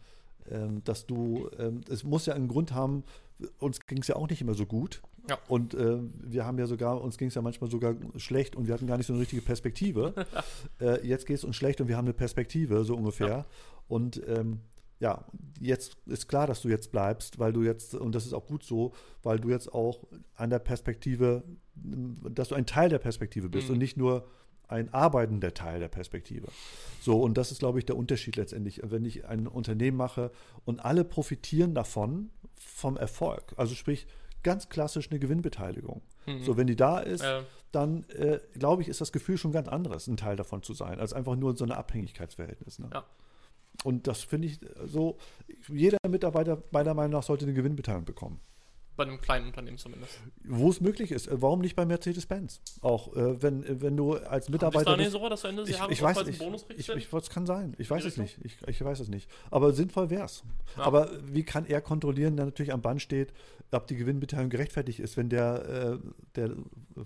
ähm, dass du, ähm, es muss ja einen Grund haben, uns ging es ja auch nicht immer so gut. Ja. Und äh, wir haben ja sogar, uns ging es ja manchmal sogar schlecht und wir hatten gar nicht so eine richtige Perspektive. äh, jetzt geht es uns schlecht und wir haben eine Perspektive, so ungefähr. Ja. Und ähm, ja, jetzt ist klar, dass du jetzt bleibst, weil du jetzt, und das ist auch gut so, weil du jetzt auch an der Perspektive, dass du ein Teil der Perspektive bist Mhm. und nicht nur ein arbeitender Teil der Perspektive. So, und das ist, glaube ich, der Unterschied letztendlich. Wenn ich ein Unternehmen mache und alle profitieren davon, vom Erfolg, also sprich ganz klassisch eine Gewinnbeteiligung. Mhm. So, wenn die da ist, Äh, dann äh, glaube ich, ist das Gefühl schon ganz anderes, ein Teil davon zu sein, als einfach nur so ein Abhängigkeitsverhältnis. Ne? Ja. Und das finde ich so, jeder Mitarbeiter meiner Meinung nach sollte eine Gewinnbeteiligung bekommen. Bei einem kleinen Unternehmen zumindest. Wo es möglich ist. Äh, Warum nicht bei Mercedes-Benz? Auch äh, wenn, äh, wenn du als Ist da Mitarbeiter. nicht so, dass du Ende des ich, Jahres ich weiß oftmals nicht. einen Bonus? Ich, ich, es kann sein. Ich weiß es nicht. Ich, ich weiß es nicht. Aber sinnvoll wäre es. Ja. Aber wie kann er kontrollieren, der natürlich am Band steht, ob die Gewinnbeteiligung gerechtfertigt ist, wenn der, äh, der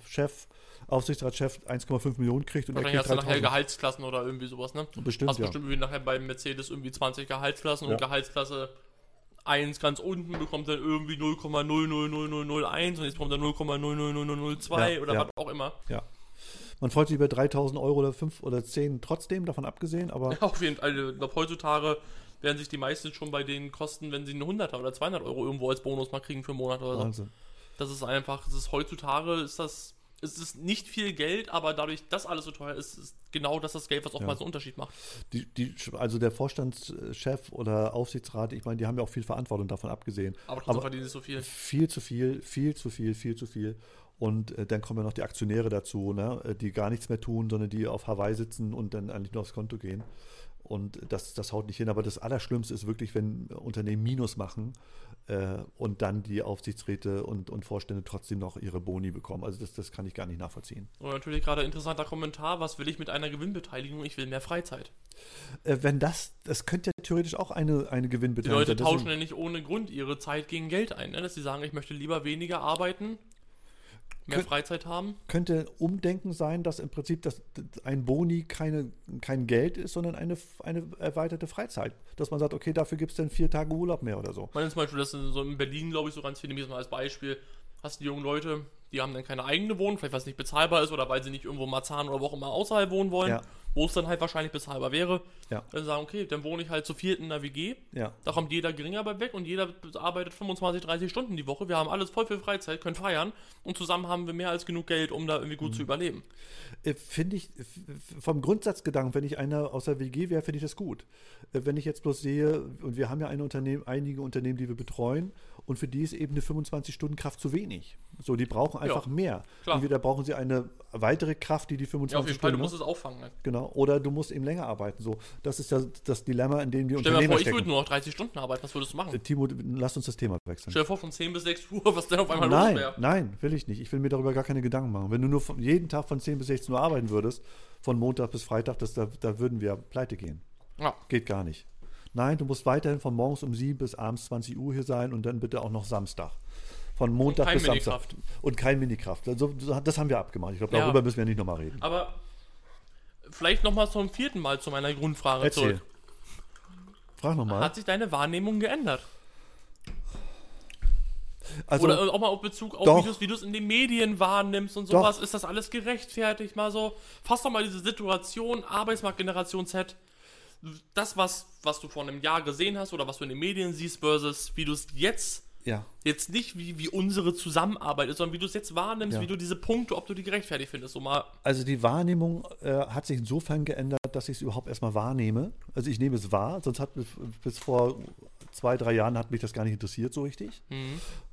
Chef, Aufsichtsratschef 1,5 Millionen kriegt und er Wahrscheinlich kriegt hast du nachher 3000. Gehaltsklassen oder irgendwie sowas, ne? Bestimmt, hast ja. bestimmt irgendwie nachher bei Mercedes irgendwie 20 Gehaltsklassen Ja. und Gehaltsklasse 1 ganz unten bekommt dann irgendwie 0,000001 und jetzt bekommt er 0,000002 Ja, oder ja. was auch immer. Ja. Man freut sich über 3000 Euro oder 5 oder 10 trotzdem, davon abgesehen, aber Auf jeden Fall, also, ich glaube heutzutage werden sich die meisten schon bei den Kosten, wenn sie einen 100er oder 200 Euro irgendwo als Bonus mal kriegen für einen Monat oder so. Wahnsinn. Das ist einfach, das ist heutzutage ist das, es ist nicht viel Geld, aber dadurch, dass alles so teuer ist, ist genau das das Geld, was oftmals einen Unterschied macht. Die, die, also der Vorstandschef oder Aufsichtsrat, ich meine, die haben ja auch viel Verantwortung davon abgesehen. Aber trotzdem verdienen sie so viel. Viel zu viel, viel zu viel, viel zu viel. Und äh, dann kommen ja noch die Aktionäre dazu, ne, äh, die gar nichts mehr tun, sondern die auf Hawaii sitzen und dann eigentlich nur aufs Konto gehen. Und das, das haut nicht hin. Aber das Allerschlimmste ist wirklich, wenn Unternehmen Minus machen äh, und dann die Aufsichtsräte und, und Vorstände trotzdem noch ihre Boni bekommen. Also das, das kann ich gar nicht nachvollziehen. Und natürlich gerade interessanter Kommentar, was will ich mit einer Gewinnbeteiligung? Ich will mehr Freizeit. Äh, wenn das, das könnte ja theoretisch auch eine, eine Die Gewinnbeteiligung Leute sein. tauschen ja nicht ohne Grund ihre Zeit gegen Geld ein, ne? dass sie sagen, ich möchte lieber weniger arbeiten, mehr Kön- Freizeit haben. könnte Umdenken sein, dass im Prinzip das, ein Boni keine, kein Geld ist, sondern eine, eine erweiterte Freizeit. Dass man sagt, okay, dafür gibt es dann vier Tage Urlaub mehr oder so. Ich meine zum Beispiel, das ist so in Berlin, glaube ich, so ganz viele, mal als Beispiel, hast die jungen Leute, die haben dann keine eigene Wohnung, vielleicht weil es nicht bezahlbar ist oder weil sie nicht irgendwo in Marzahn oder wo auch immer außerhalb wohnen wollen, Ja. Wo es dann halt wahrscheinlich bezahlbar wäre. Ja. Dann sagen, okay, dann wohne ich halt zu viert in einer WG, Ja. da kommt jeder geringer bei weg und jeder arbeitet 25, 30 Stunden die Woche. Wir haben alles voll viel Freizeit, können feiern und zusammen haben wir mehr als genug Geld, um da irgendwie gut Mhm. zu überleben. Äh, Finde ich, vom Grundsatzgedanken, wenn ich einer aus der WG wäre, finde ich das gut. Äh, Wenn ich jetzt bloß sehe, und wir haben ja ein Unternehmen, einige Unternehmen, die wir betreuen, und für die ist eben eine 25-Stunden-Kraft zu wenig. So, die brauchen einfach mehr. klar. Entweder brauchen sie eine weitere Kraft, die die 25 Ja, auf jeden Fall, Stunden du musst es auffangen. Ne? Genau. Oder du musst eben länger arbeiten. So, das ist das, das Dilemma, in dem wir Stell dir mal Unternehmer vor, ich stecken. würde nur noch 30 Stunden arbeiten, was würdest du machen? Äh, Timo, lass uns das Thema wechseln. Stell dir vor, von 10 bis 6 Uhr, was denn auf einmal los Nein, wäre. nein, will ich nicht. Ich will mir darüber gar keine Gedanken machen. Wenn du nur von, jeden Tag von 10 bis 16 Uhr arbeiten würdest, von Montag bis Freitag, das, da, da würden wir pleite gehen. Ja. Geht gar nicht. Nein, du musst weiterhin von morgens um 7 bis abends 20 Uhr hier sein und dann bitte auch noch Samstag. Von Montag bis Samstag. Und kein Minikraft. Also, das haben wir abgemacht. Ich glaube, Ja. darüber müssen wir nicht nochmal reden. Aber vielleicht nochmal zum vierten Mal zu meiner Grundfrage Erzähl. zurück. Frag nochmal. Hat sich deine Wahrnehmung geändert? Also, Oder auch mal auf Bezug auf, Doch. wie du's- wie du es in den Medien wahrnimmst und Doch. sowas. Ist das alles gerechtfertigt? Mal so, fass doch mal diese Situation, Arbeitsmarktgeneration Z. Das, was, was du vor einem Jahr gesehen hast oder was du in den Medien siehst, versus wie du es jetzt, ja. jetzt nicht wie, wie unsere Zusammenarbeit ist, sondern wie du es jetzt wahrnimmst, Ja. wie du diese Punkte, ob du die gerechtfertigt findest. So mal, Also die Wahrnehmung äh, hat sich insofern geändert, dass ich es überhaupt erstmal wahrnehme. Also ich nehme es wahr, sonst hat bis, vor zwei, drei Jahren hat mich das gar nicht interessiert so richtig.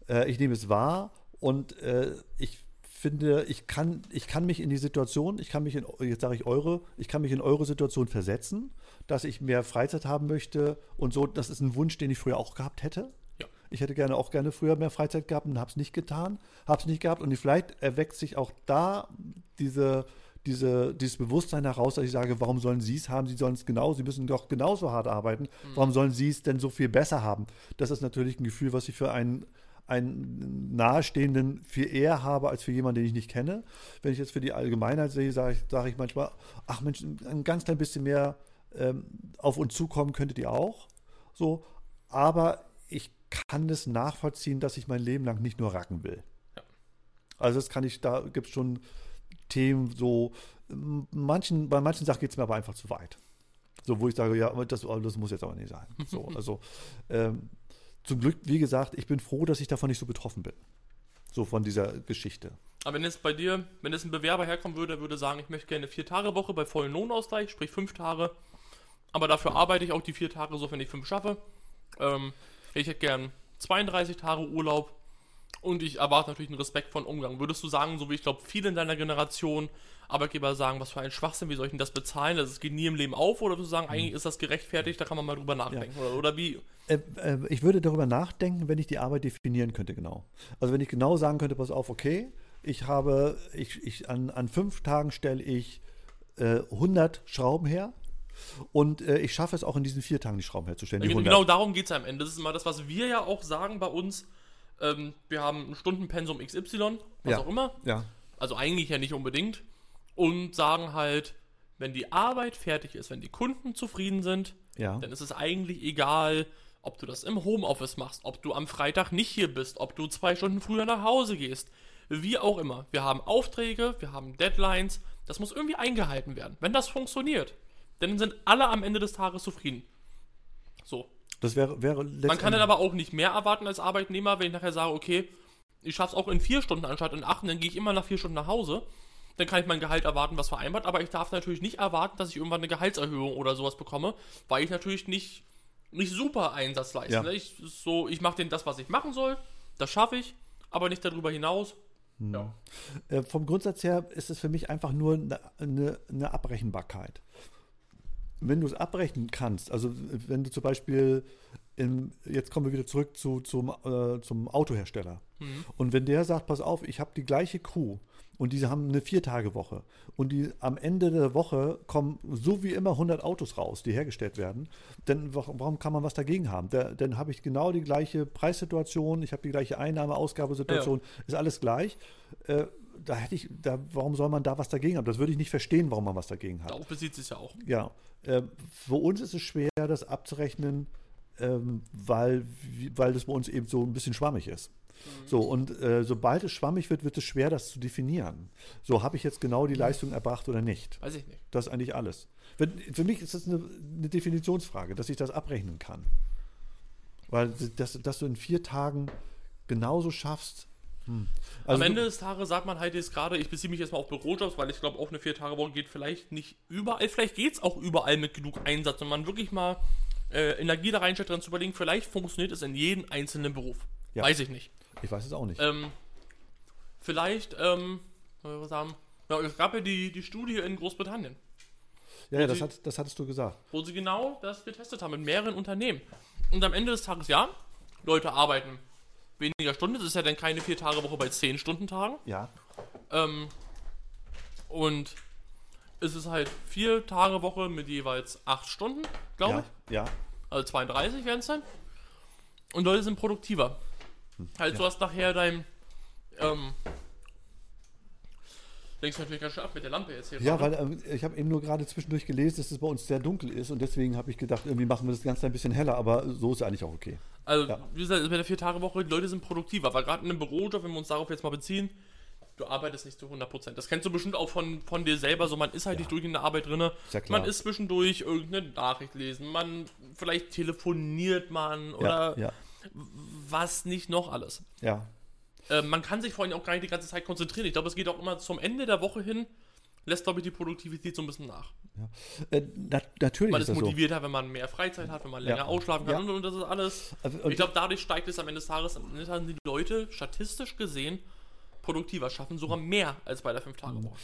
Äh, ich nehme es wahr und äh, ich finde, ich kann, ich kann mich in die Situation, ich kann mich in, jetzt sage ich eure, ich kann mich in eure Situation versetzen, dass ich mehr Freizeit haben möchte und so, das ist ein Wunsch, den ich früher auch gehabt hätte. Ja. Ich hätte gerne auch gerne früher mehr Freizeit gehabt und habe es nicht getan, habe es nicht gehabt und vielleicht erweckt sich auch da diese, diese, dieses Bewusstsein heraus, dass ich sage, warum sollen Sie es haben? Sie sollen es genau, Sie müssen doch genauso hart arbeiten. Warum sollen Sie es denn so viel besser haben? Das ist natürlich ein Gefühl, was ich für einen einen Nahestehenden viel eher habe als für jemanden, den ich nicht kenne. Wenn ich jetzt für die Allgemeinheit sehe, sage ich, sage ich manchmal, ach Mensch, ein ganz klein bisschen mehr ähm, auf uns zukommen könntet ihr auch. So, aber ich kann es nachvollziehen, dass ich mein Leben lang nicht nur racken will. Ja. Also das kann ich, da gibt es schon Themen so, manchen, bei manchen Sachen geht es mir aber einfach zu weit. So, wo ich sage, ja, das, das muss jetzt aber nicht sein. So, also ähm, zum Glück, wie gesagt, ich bin froh, dass ich davon nicht so betroffen bin. So von dieser Geschichte. Aber wenn jetzt bei dir, wenn jetzt ein Bewerber herkommen würde, der würde sagen, ich möchte gerne eine Vier-Tage-Woche bei vollem Lohnausgleich, sprich fünf Tage, aber dafür arbeite ich auch die vier Tage so, wenn ich fünf schaffe. Ähm, ich hätte gern 32 Tage Urlaub und ich erwarte natürlich einen respektvollen Umgang. Würdest du sagen, so wie ich glaube, viele in deiner Generation Arbeitgeber sagen, was für ein Schwachsinn, wie soll ich denn das bezahlen? Das geht nie im Leben auf oder würdest du sagen, eigentlich ist das gerechtfertigt, da kann man mal drüber nachdenken? Oder, oder wie? Äh, äh, ich würde darüber nachdenken, wenn ich die Arbeit definieren könnte, genau. Also wenn ich genau sagen könnte, pass auf, okay, ich habe, ich, ich an, an fünf Tagen stelle ich äh, 100 Schrauben her und äh, ich schaffe es auch in diesen vier Tagen, die Schrauben herzustellen. Die Genau 100. darum geht es am Ende. Das ist immer das, was wir ja auch sagen bei uns. Ähm, wir haben ein Stundenpensum XY, was Ja. auch immer. Ja, Also eigentlich ja nicht unbedingt. Und sagen halt, wenn die Arbeit fertig ist, wenn die Kunden zufrieden sind, ja. dann ist es eigentlich egal, ob du das im Homeoffice machst, ob du am Freitag nicht hier bist, ob du zwei Stunden früher nach Hause gehst. Wie auch immer. Wir haben Aufträge, wir haben Deadlines. Das muss irgendwie eingehalten werden. Wenn das funktioniert, dann sind alle am Ende des Tages zufrieden. So. Das wäre, wäre Man kann dann aber auch nicht mehr erwarten als Arbeitnehmer, wenn ich nachher sage, okay, ich schaff's auch in vier Stunden anstatt in acht, und dann gehe ich immer nach vier Stunden nach Hause. Dann kann ich mein Gehalt erwarten, was vereinbart, aber ich darf natürlich nicht erwarten, dass ich irgendwann eine Gehaltserhöhung oder sowas bekomme, weil ich natürlich nicht, nicht super Einsatz leiste. Ja. Ne? Ich, so, ich mache das, was ich machen soll, das schaffe ich, aber nicht darüber hinaus. Ja. Äh, vom Grundsatz her ist es für mich einfach nur eine, eine, eine Abrechenbarkeit. Wenn du es abrechnen kannst, also wenn du zum Beispiel, in, jetzt kommen wir wieder zurück zu, zum, äh, zum Autohersteller. Und wenn der sagt, pass auf, ich habe die gleiche Crew und diese haben eine Viertagewoche und die am Ende der Woche kommen so wie immer 100 Autos raus, die hergestellt werden, dann wa- warum kann man was dagegen haben? Da, dann habe ich genau die gleiche Preissituation, ich habe die gleiche Einnahme-Ausgabesituation, ist alles gleich. Äh, da hätte ich, da, warum soll man da was dagegen haben? Das würde ich nicht verstehen, warum man was dagegen hat. Darauf bezieht sich ja auch. Ja, äh, für uns ist es schwer, das abzurechnen, ähm, weil, weil das bei uns eben so ein bisschen schwammig ist. So, und äh, sobald es schwammig wird, wird es schwer, das zu definieren. So, habe ich jetzt genau die Leistung erbracht oder nicht? Weiß ich nicht. Das ist eigentlich alles. Wenn, für mich ist das eine, eine Definitionsfrage, dass ich das abrechnen kann. Weil das, dass du in vier Tagen genauso schaffst. Hm. Also Am Ende des Tages sagt man halt jetzt gerade, ich beziehe mich jetzt mal auf Bürojobs, weil ich glaube, auch eine Vier-Tage-Woche geht vielleicht nicht überall. Vielleicht geht es auch überall mit genug Einsatz und man wirklich mal äh, Energie da reinsteckt, dran zu überlegen, vielleicht funktioniert es in jedem einzelnen Beruf. Ja. Weiß ich nicht. Ich weiß es auch nicht. Ähm, vielleicht, ähm, was sagen, ja, es gab ja die, die Studie in Großbritannien, ja, ja, das, sie- hat, das hattest du gesagt. wo sie genau das getestet haben mit mehreren Unternehmen. Und am Ende des Tages, ja, Leute arbeiten weniger Stunden. Das ist ja dann keine Vier-Tage-Woche bei 10-Stunden-Tagen. Ja. Ähm, und es ist halt vier Tage Woche mit jeweils acht Stunden, glaube Ja, ich. ja. Also 32 werden es dann. Und Leute sind produktiver. Halt, du hast nachher dein. Ähm, denkst du natürlich ganz schön ab mit der Lampe jetzt hier. Ja, weil ähm, ich habe eben nur gerade zwischendurch gelesen, dass es bei uns sehr dunkel ist und deswegen habe ich gedacht, irgendwie machen wir das Ganze ein bisschen heller, aber so ist eigentlich auch okay. Also, ja. wie gesagt, mit der Vier-Tage-Woche, die Leute sind produktiver. Weil gerade in einem Bürojob, wenn wir uns darauf jetzt mal beziehen, du arbeitest nicht zu 100%. Das kennst du bestimmt auch von, von dir selber. So, man ist halt Ja. nicht durch in der Arbeit drin. Ja. Man ist zwischendurch irgendeine Nachricht lesen. Man, vielleicht telefoniert man oder ja, was nicht noch alles. ja. Äh, man kann sich vor allem auch gar nicht die ganze Zeit konzentrieren. Ich glaube, es geht auch immer zum Ende der Woche hin, lässt, glaube ich, die Produktivität so ein bisschen nach. Äh, na, natürlich Man ist ist das so. motivierter, wenn man mehr Freizeit hat, wenn man länger Ja. ausschlafen kann Ja. und, und das ist alles. Also, und- ich glaube, dadurch steigt es am Ende des Tages, am Ende des Tages sind die Leute statistisch gesehen produktiver, schaffen sogar mehr als bei der 5-Tage-Woche.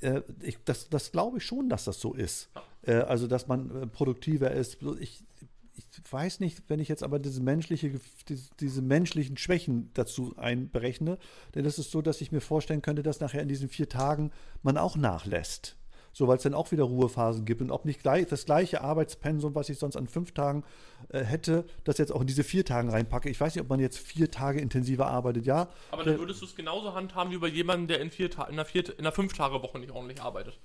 Äh, ich, das, das glaube ich schon, dass das so ist. Äh, also, dass man äh, produktiver ist. Ich, ich weiß nicht, wenn ich jetzt aber diese, menschliche, diese, diese menschlichen Schwächen dazu einberechne, denn es ist so, dass ich mir vorstellen könnte, dass nachher in diesen vier Tagen man auch nachlässt. So, weil es dann auch wieder Ruhephasen gibt und ob nicht gleich, das gleiche Arbeitspensum, was ich sonst an fünf Tagen äh, hätte, das jetzt auch in diese vier Tagen reinpacke. Ich weiß nicht, ob man jetzt vier Tage intensiver arbeitet, ja. Aber dann würdest du es genauso handhaben wie bei jemandem, der in, vier Ta in einer, vier in einer 5-Tage-Woche nicht ordentlich arbeitet.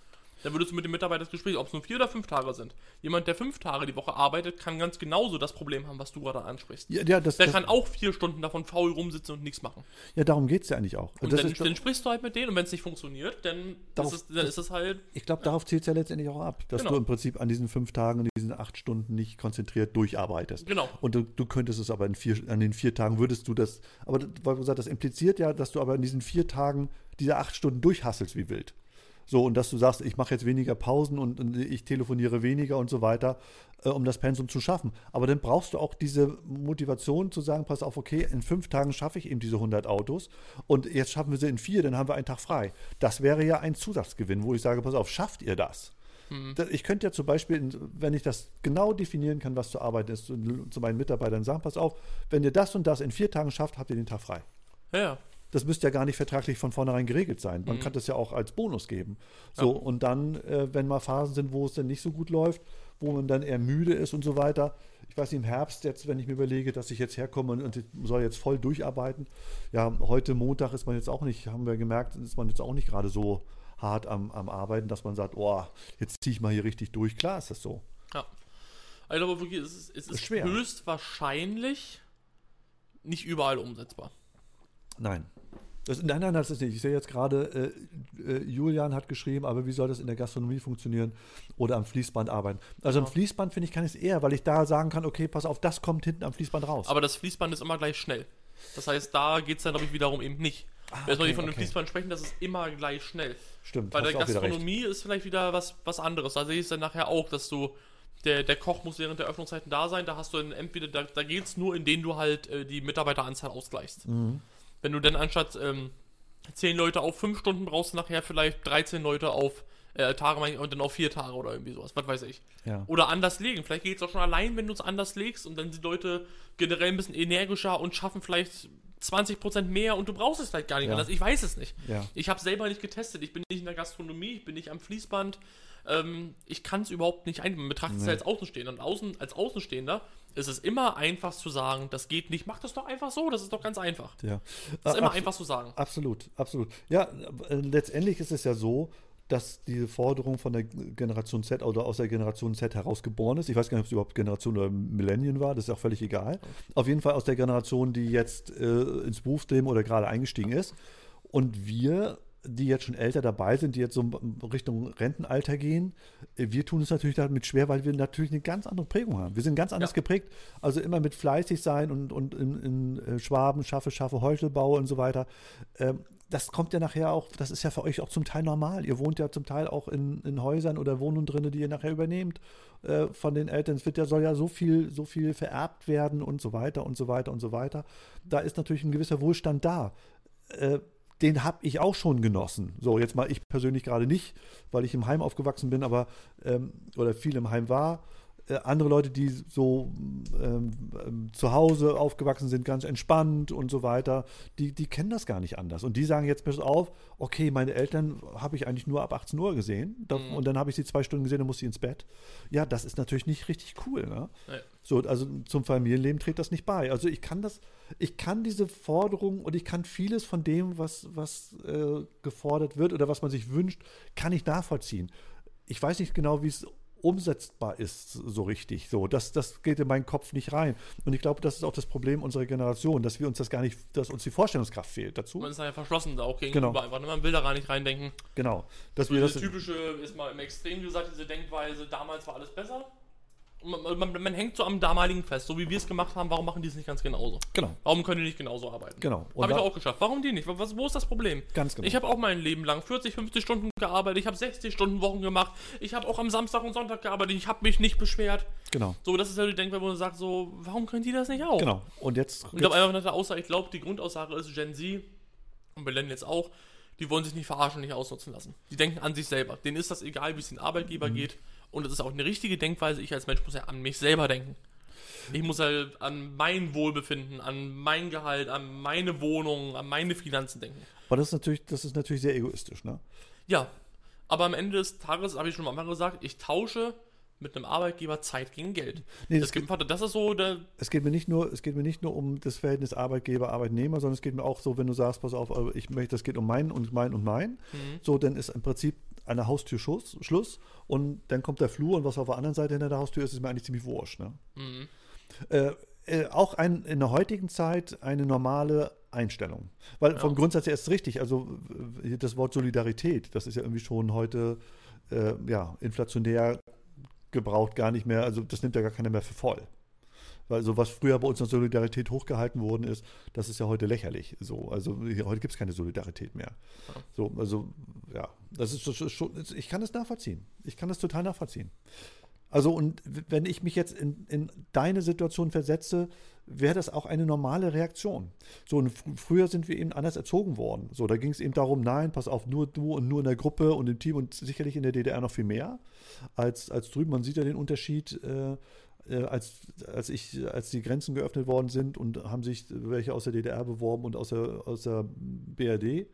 Dann würdest du mit dem Mitarbeiter das Gespräch, ob es nur vier oder fünf Tage sind. Jemand, der fünf Tage die Woche arbeitet, kann ganz genauso das Problem haben, was du gerade ansprichst. Ja, ja, das, Der das, kann auch vier Stunden davon faul rumsitzen und nichts machen. ja darum geht es ja eigentlich auch. Und das dann, ist, dann sprichst du halt mit denen und wenn es nicht funktioniert, dann, Darauf- ist es, dann ist es halt. Ich glaube, darauf zielt es ja letztendlich auch ab, dass Genau. du im Prinzip an diesen fünf Tagen, an diesen acht Stunden nicht konzentriert durcharbeitest. Genau. Und du, du könntest es aber in vier, an den vier Tagen würdest du das, aber weil du gesagt, das impliziert ja, dass du aber in diesen vier Tagen diese acht Stunden durchhasselst wie wild. So, und dass du sagst, ich mache jetzt weniger Pausen und, und ich telefoniere weniger und so weiter, äh, um das Pensum zu schaffen. Aber dann brauchst du auch diese Motivation zu sagen, pass auf, okay, in fünf Tagen schaffe ich eben diese 100 Autos und jetzt schaffen wir sie in vier, dann haben wir einen Tag frei. Das wäre ja ein Zusatzgewinn, wo ich sage, pass auf, schafft ihr das? Da- Ich könnte ja zum Beispiel, wenn ich das genau definieren kann, was zu arbeiten ist, zu meinen Mitarbeitern sagen, pass auf, wenn ihr das und das in vier Tagen schafft, habt ihr den Tag frei. Ja. Das müsste ja gar nicht vertraglich von vornherein geregelt sein. Man kann das ja auch als Bonus geben. So, und dann, äh, wenn mal Phasen sind, wo es dann nicht so gut läuft, wo man dann eher müde ist und so weiter. Ich weiß, im Herbst jetzt, wenn ich mir überlege, dass ich jetzt herkomme und, und ich soll jetzt voll durcharbeiten. Ja, heute Montag ist man jetzt auch nicht, haben wir gemerkt, ist man jetzt auch nicht gerade so hart am, am Arbeiten, dass man sagt, oh, jetzt ziehe ich mal hier richtig durch. Klar ist das so. ja. Also, aber wirklich, es ist, es ist schwer. höchstwahrscheinlich nicht überall umsetzbar. Nein. Das, nein, nein, das ist nicht. Ich sehe jetzt gerade, äh, äh, Julian hat geschrieben, aber wie soll das in der Gastronomie funktionieren oder am Fließband arbeiten? Also am Fließband finde ich kann ich es eher, weil ich da sagen kann, okay, pass auf, das kommt hinten am Fließband raus. Aber das Fließband ist immer gleich schnell. Das heißt, da geht es dann, glaube ich, wiederum eben nicht. Ah, okay, die von dem okay. Fließband sprechen, das ist immer gleich schnell. Stimmt. Bei der. Gastronomie ist vielleicht wieder was, was anderes. Da sehe ich es dann nachher auch, dass du, der, der Koch muss während der Öffnungszeiten da sein, da hast du dann entweder, da, da geht es nur, indem du halt äh, die Mitarbeiteranzahl ausgleichst. Mhm. Wenn du dann anstatt ähm, 10 Leute auf 5 Stunden brauchst, nachher vielleicht 13 Leute auf äh, Tage und dann auf 4 Tage oder irgendwie sowas, was weiß ich. Ja. Oder anders legen. Vielleicht geht es auch schon allein, wenn du es anders legst und dann sind die Leute generell ein bisschen energischer und schaffen vielleicht 20% mehr und du brauchst es vielleicht gar nicht Ja. anders. Ich weiß es nicht. Ja. Ich habe selber nicht getestet. Ich bin nicht in der Gastronomie, ich bin nicht am Fließband. Ähm, ich kann es überhaupt nicht ein. Man betrachtet es Nee. ja als Außenstehender. Und außen, als Außenstehender ist es immer einfach zu sagen, das geht nicht. Mach das doch einfach so. Das ist doch ganz einfach. Ja. Das ist immer Abs- einfach zu sagen. Absolut, absolut. Ja, äh, letztendlich ist es ja so, dass diese Forderung von der Generation Z oder aus der Generation Z herausgeboren ist. Ich weiß gar nicht, ob es überhaupt Generation oder Millennium war, das ist auch völlig egal. Auf jeden Fall aus der Generation, die jetzt äh, ins Berufsleben oder gerade eingestiegen ist. Und wir, die jetzt schon älter dabei sind, die jetzt so Richtung Rentenalter gehen, äh, wir tun es natürlich damit schwer, weil wir natürlich eine ganz andere Prägung haben. Wir sind ganz anders Ja. geprägt. Also immer mit fleißig sein und, und in, in äh, Schwaben, schaffe, schaffe, Heuchelbau und so weiter. Ähm, das kommt ja nachher auch, das ist ja für euch auch zum Teil normal. Ihr wohnt ja zum Teil auch in, in Häusern oder Wohnungen drin, die ihr nachher übernehmt äh, von den Eltern. Es wird ja, soll ja so viel, so viel vererbt werden und so weiter und so weiter und so weiter. Da ist natürlich ein gewisser Wohlstand da. Den habe ich auch schon genossen. So, jetzt mal ich persönlich gerade nicht, weil ich im Heim aufgewachsen bin, aber ähm, oder viel im Heim war. Äh, andere Leute, die so ähm, ähm, zu Hause aufgewachsen sind, ganz entspannt und so weiter, die, die kennen das gar nicht anders. Und die sagen jetzt bis auf, okay, meine Eltern habe ich eigentlich nur ab 18 Uhr gesehen da, Mhm. und dann habe ich sie zwei Stunden gesehen, dann muss sie ins Bett. Ja, das ist natürlich nicht richtig cool. Ne? Nee. So, also zum Familienleben trägt das nicht bei. Also ich kann das, ich kann diese Forderung und ich kann vieles von dem, was, was äh, gefordert wird oder was man sich wünscht, kann ich nachvollziehen. Ich weiß nicht genau, wie es umsetzbar ist, so richtig. So, das, das geht in meinen Kopf nicht rein. Und ich glaube, das ist auch das Problem unserer Generation, dass wir uns das gar nicht, dass uns die Vorstellungskraft fehlt dazu. Man ist ja verschlossen da auch gegenüber Genau. einfach. ne? Man will da gar nicht reindenken. Genau. Dass So wir das, typische, ist mal im Extrem gesagt, diese Denkweise, damals war alles besser. Man, man, man hängt so am damaligen fest, so wie wir es gemacht haben, warum machen die es nicht ganz genauso? genau, Warum können die nicht genauso arbeiten? genau. Habe ich auch geschafft. Warum die nicht? Was, wo ist das Problem? Ganz genau. Ich habe auch mein Leben lang 40, 50 Stunden gearbeitet. Ich habe 60 Stunden Wochen gemacht. Ich habe auch am Samstag und Sonntag gearbeitet. Ich habe mich nicht beschwert. genau, So, das ist ja die Denkweise, wo man sagt, so, warum können die das nicht auch? genau. Und jetzt, ich glaube einfach nach der Aussage, ich glaube, die Grundaussage ist, Gen Z und Berlin jetzt auch, die wollen sich nicht verarschen, nicht ausnutzen lassen. Die denken an sich selber. Denen ist das egal, wie es den Arbeitgeber Mhm. geht. Und das ist auch eine richtige Denkweise. Ich als Mensch muss ja an mich selber denken. Ich muss halt an mein Wohlbefinden, an mein Gehalt, an meine Wohnung, an meine Finanzen denken. aber das ist natürlich, das ist natürlich sehr egoistisch, ne? Ja, aber am Ende des Tages, habe ich schon am Anfang gesagt, ich tausche mit einem Arbeitgeber Zeit gegen Geld. Nee, das, gibt, das ist so der, es geht mir nicht nur, es geht mir nicht nur um das Verhältnis Arbeitgeber-Arbeitnehmer, sondern es geht mir auch so, wenn du sagst, pass auf, ich möchte, das geht um mein und mein und mein. Mhm. So, dann ist im Prinzip eine Haustür Schluss, Schluss und dann kommt der Flur und was auf der anderen Seite hinter der Haustür ist, ist mir eigentlich ziemlich wurscht. Ne? Mhm. Äh, äh, auch ein, in der heutigen Zeit eine normale Einstellung. Weil vom Grundsatz her ist es richtig. Also äh, das Wort Solidarität, das ist ja irgendwie schon heute äh, ja, inflationär gebraucht, gar nicht mehr. Also das nimmt ja gar keiner mehr für voll. Weil so was früher bei uns als Solidarität hochgehalten worden ist, das ist ja heute lächerlich. So, also hier- heute gibt es keine Solidarität mehr. Ja. So, also ja, das ist schon- schon, ich kann das nachvollziehen. Ich kann das total nachvollziehen. Also und wenn ich mich jetzt in, in deine Situation versetze, wäre das auch eine normale Reaktion. So und fr früher sind wir eben anders erzogen worden. So, da ging es eben darum, nein, pass auf, nur du und nur in der Gruppe und im Team und sicherlich in der DDR noch viel mehr als, als drüben. Man sieht ja den Unterschied. Äh, äh, als, als, ich, als die Grenzen geöffnet worden sind und haben sich welche aus der DDR beworben und aus der, aus der BRD,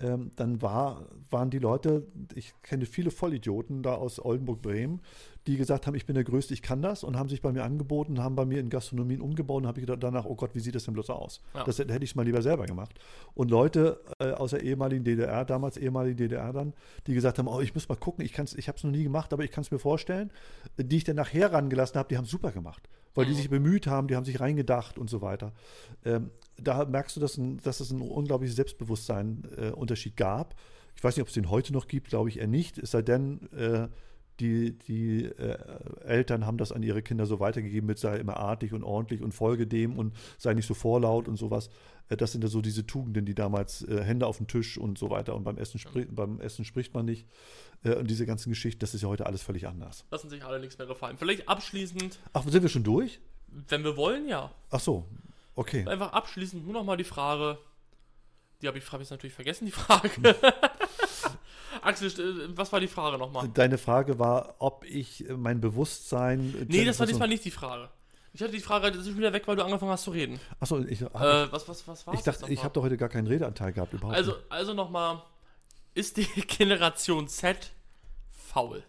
ähm, dann war, waren die Leute, ich kenne viele Vollidioten da aus Oldenburg-Bremen, die gesagt haben, ich bin der Größte, ich kann das und haben sich bei mir angeboten, haben bei mir in Gastronomien umgebaut und habe ich gedacht, danach, oh Gott, wie sieht das denn bloß aus? Ja. Das hätte ich mal lieber selber gemacht. Und Leute äh, aus der ehemaligen DDR, damals ehemaligen DDR dann, die gesagt haben, oh, ich muss mal gucken, ich, kann's- ich habe es noch nie gemacht, aber ich kann es mir vorstellen, die ich dann nachher rangelassen habe, die haben es super gemacht. Weil die Mhm. sich bemüht haben, die haben sich reingedacht und so weiter. Ähm, da merkst du, dass, ein, dass es einen unglaublichen Selbstbewusstsein-Unterschied gab. Ich weiß nicht, ob es den heute noch gibt, glaube ich eher nicht. Es sei denn, äh, die, die äh, Eltern haben das an ihre Kinder so weitergegeben mit sei immer artig und ordentlich und folge dem und sei nicht so vorlaut und sowas. Äh, das sind ja so diese Tugenden, die damals äh, Hände auf den Tisch und so weiter und beim Essen, spri beim Essen spricht man nicht. Äh, und diese ganzen Geschichten, das ist ja heute alles völlig anders. Lassen sich alle nichts mehr gefallen. Vielleicht abschließend, Ach, sind wir schon durch? wenn wir wollen, ja. Ach so, okay. Einfach abschließend nur noch mal die Frage. Die habe ich, hab ich natürlich vergessen, die Frage. Axel, was war die Frage nochmal? Deine Frage war, ob ich äh, mein Bewusstsein. äh, Nee, das war diesmal nicht die Frage. Ich hatte die Frage, das ist wieder weg, weil du angefangen hast zu reden. Achso, ich, hab- Äh, was, was, was war ich dachte, ich habe doch heute gar keinen Redeanteil gehabt überhaupt. Also, nicht. also nochmal, ist die Generation Z faul?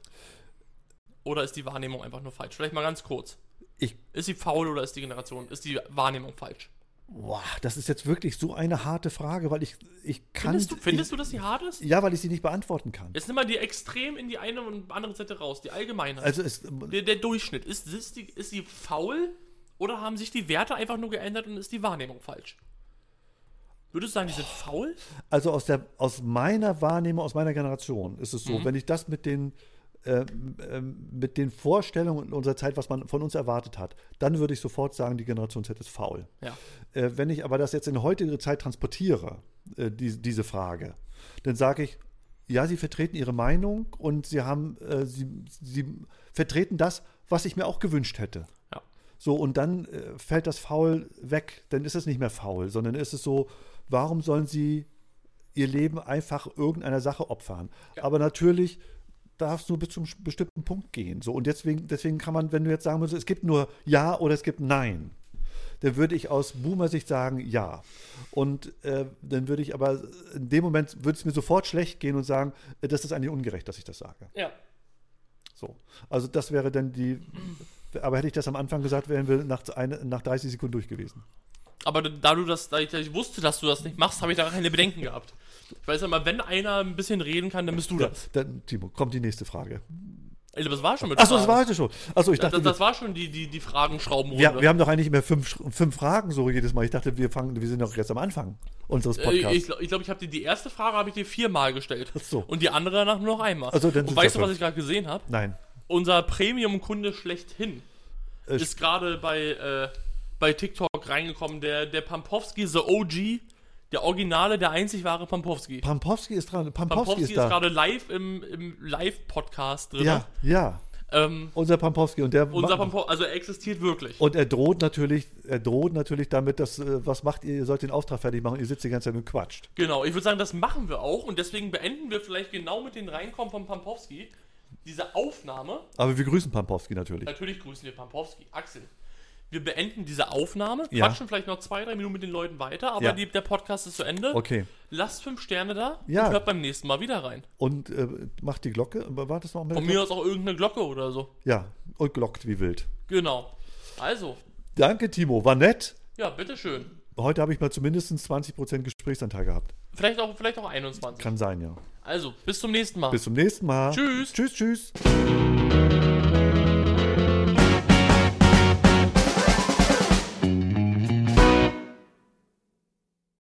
Oder ist die Wahrnehmung einfach nur falsch? Vielleicht mal ganz kurz. Ich, Ist sie faul oder ist die Generation, ist die Wahrnehmung falsch? Boah, das ist jetzt wirklich so eine harte Frage, weil ich, ich kann. Findest, du, findest ich, du, dass sie hart ist? Ja, weil ich sie nicht beantworten kann. Jetzt nimm mal die extrem in die eine und andere Seite raus, die Allgemeinheit. Also es, der, der Durchschnitt, ist, ist, die, ist sie faul oder haben sich die Werte einfach nur geändert und ist die Wahrnehmung falsch? Würdest du sagen, die sind faul? also aus, der, aus meiner Wahrnehmung, aus meiner Generation ist es Mhm. so, wenn ich das mit den, ähm, ähm, mit den Vorstellungen unserer Zeit, was man von uns erwartet hat, dann würde ich sofort sagen, die Generation Z ist faul. Ja. Äh, wenn ich aber das jetzt in heutige Zeit transportiere, äh, die, diese Frage, dann sage ich, ja, sie vertreten ihre Meinung und sie haben, äh, sie, sie vertreten das, was ich mir auch gewünscht hätte. Ja. So, und dann äh, fällt das Faul weg, dann ist es nicht mehr faul, sondern ist es so, warum sollen sie ihr Leben einfach irgendeiner Sache opfern? Ja. Aber natürlich darf es nur bis zum bestimmten Punkt gehen. So, und deswegen, deswegen kann man, wenn du jetzt sagen würdest, es gibt nur Ja oder es gibt Nein, dann würde ich aus Boomer-Sicht sagen Ja. Und äh, dann würde ich aber in dem Moment, würde es mir sofort schlecht gehen und sagen, äh, das ist eigentlich ungerecht, dass ich das sage. Ja. So. Also das wäre dann die, aber hätte ich das am Anfang gesagt, wären wir nach, eine, nach 30 Sekunden durch gewesen. Aber da du das, da ich, da ich wusste, dass du das nicht machst, habe ich da keine Bedenken gehabt. Ich weiß immer, wenn einer ein bisschen reden kann, dann bist du Ja, das. dann, Timo, kommt die nächste Frage. Ey, Das war schon mit Achso, das war heute schon. Achso, ich dachte, das, das war schon die, die, die Fragenschraubenrunde. wir, wir haben doch eigentlich immer fünf, fünf Fragen so jedes Mal. Ich dachte, wir fangen, wir sind doch jetzt am Anfang unseres Äh, Podcasts. ich glaube, ich, glaub, ich habe dir die erste Frage habe ich dir viermal gestellt. Ach so. Und die andere danach nur noch einmal. Also, dann Und weißt du, was ich gerade gesehen habe? Nein. Unser Premium-Kunde schlechthin Äh, ist gerade bei, äh, bei TikTok reingekommen. Der, der Pampowski, the OG, der Originale, der einzig wahre Pampowski. Pampowski ist dran. Pampowski, Pampowski ist ist, gerade live im, im Live-Podcast drin. ja, ja. Ähm, Unser Pampowski. Und der unser Pampowski, also er existiert wirklich. und er droht natürlich, er droht natürlich damit, dass, äh, was macht ihr? Ihr sollt den Auftrag fertig machen, ihr sitzt die ganze Zeit und quatscht. Genau, ich würde sagen, das machen wir auch und deswegen beenden wir vielleicht genau mit den Reinkommen von Pampowski diese Aufnahme. Aber wir grüßen Pampowski natürlich. Natürlich grüßen wir Pampowski. Axel, wir beenden diese Aufnahme, Ja. quatschen vielleicht noch zwei, drei Minuten mit den Leuten weiter, aber Ja. die, der Podcast ist zu Ende. Okay. Lasst fünf Sterne da Ja. und hört beim nächsten Mal wieder rein. Und äh, macht die Glocke. War das noch mit der Von mir aus auch irgendeine Glocke oder so. Ja, und glockt wie wild. Genau. Also, Danke, Timo. War nett. ja, bitteschön. Heute habe ich mal zumindest 20% Gesprächsanteil gehabt. Vielleicht auch, vielleicht auch 21. Kann sein, ja. Also, bis zum nächsten Mal. Bis zum nächsten Mal. Tschüss. Tschüss, tschüss.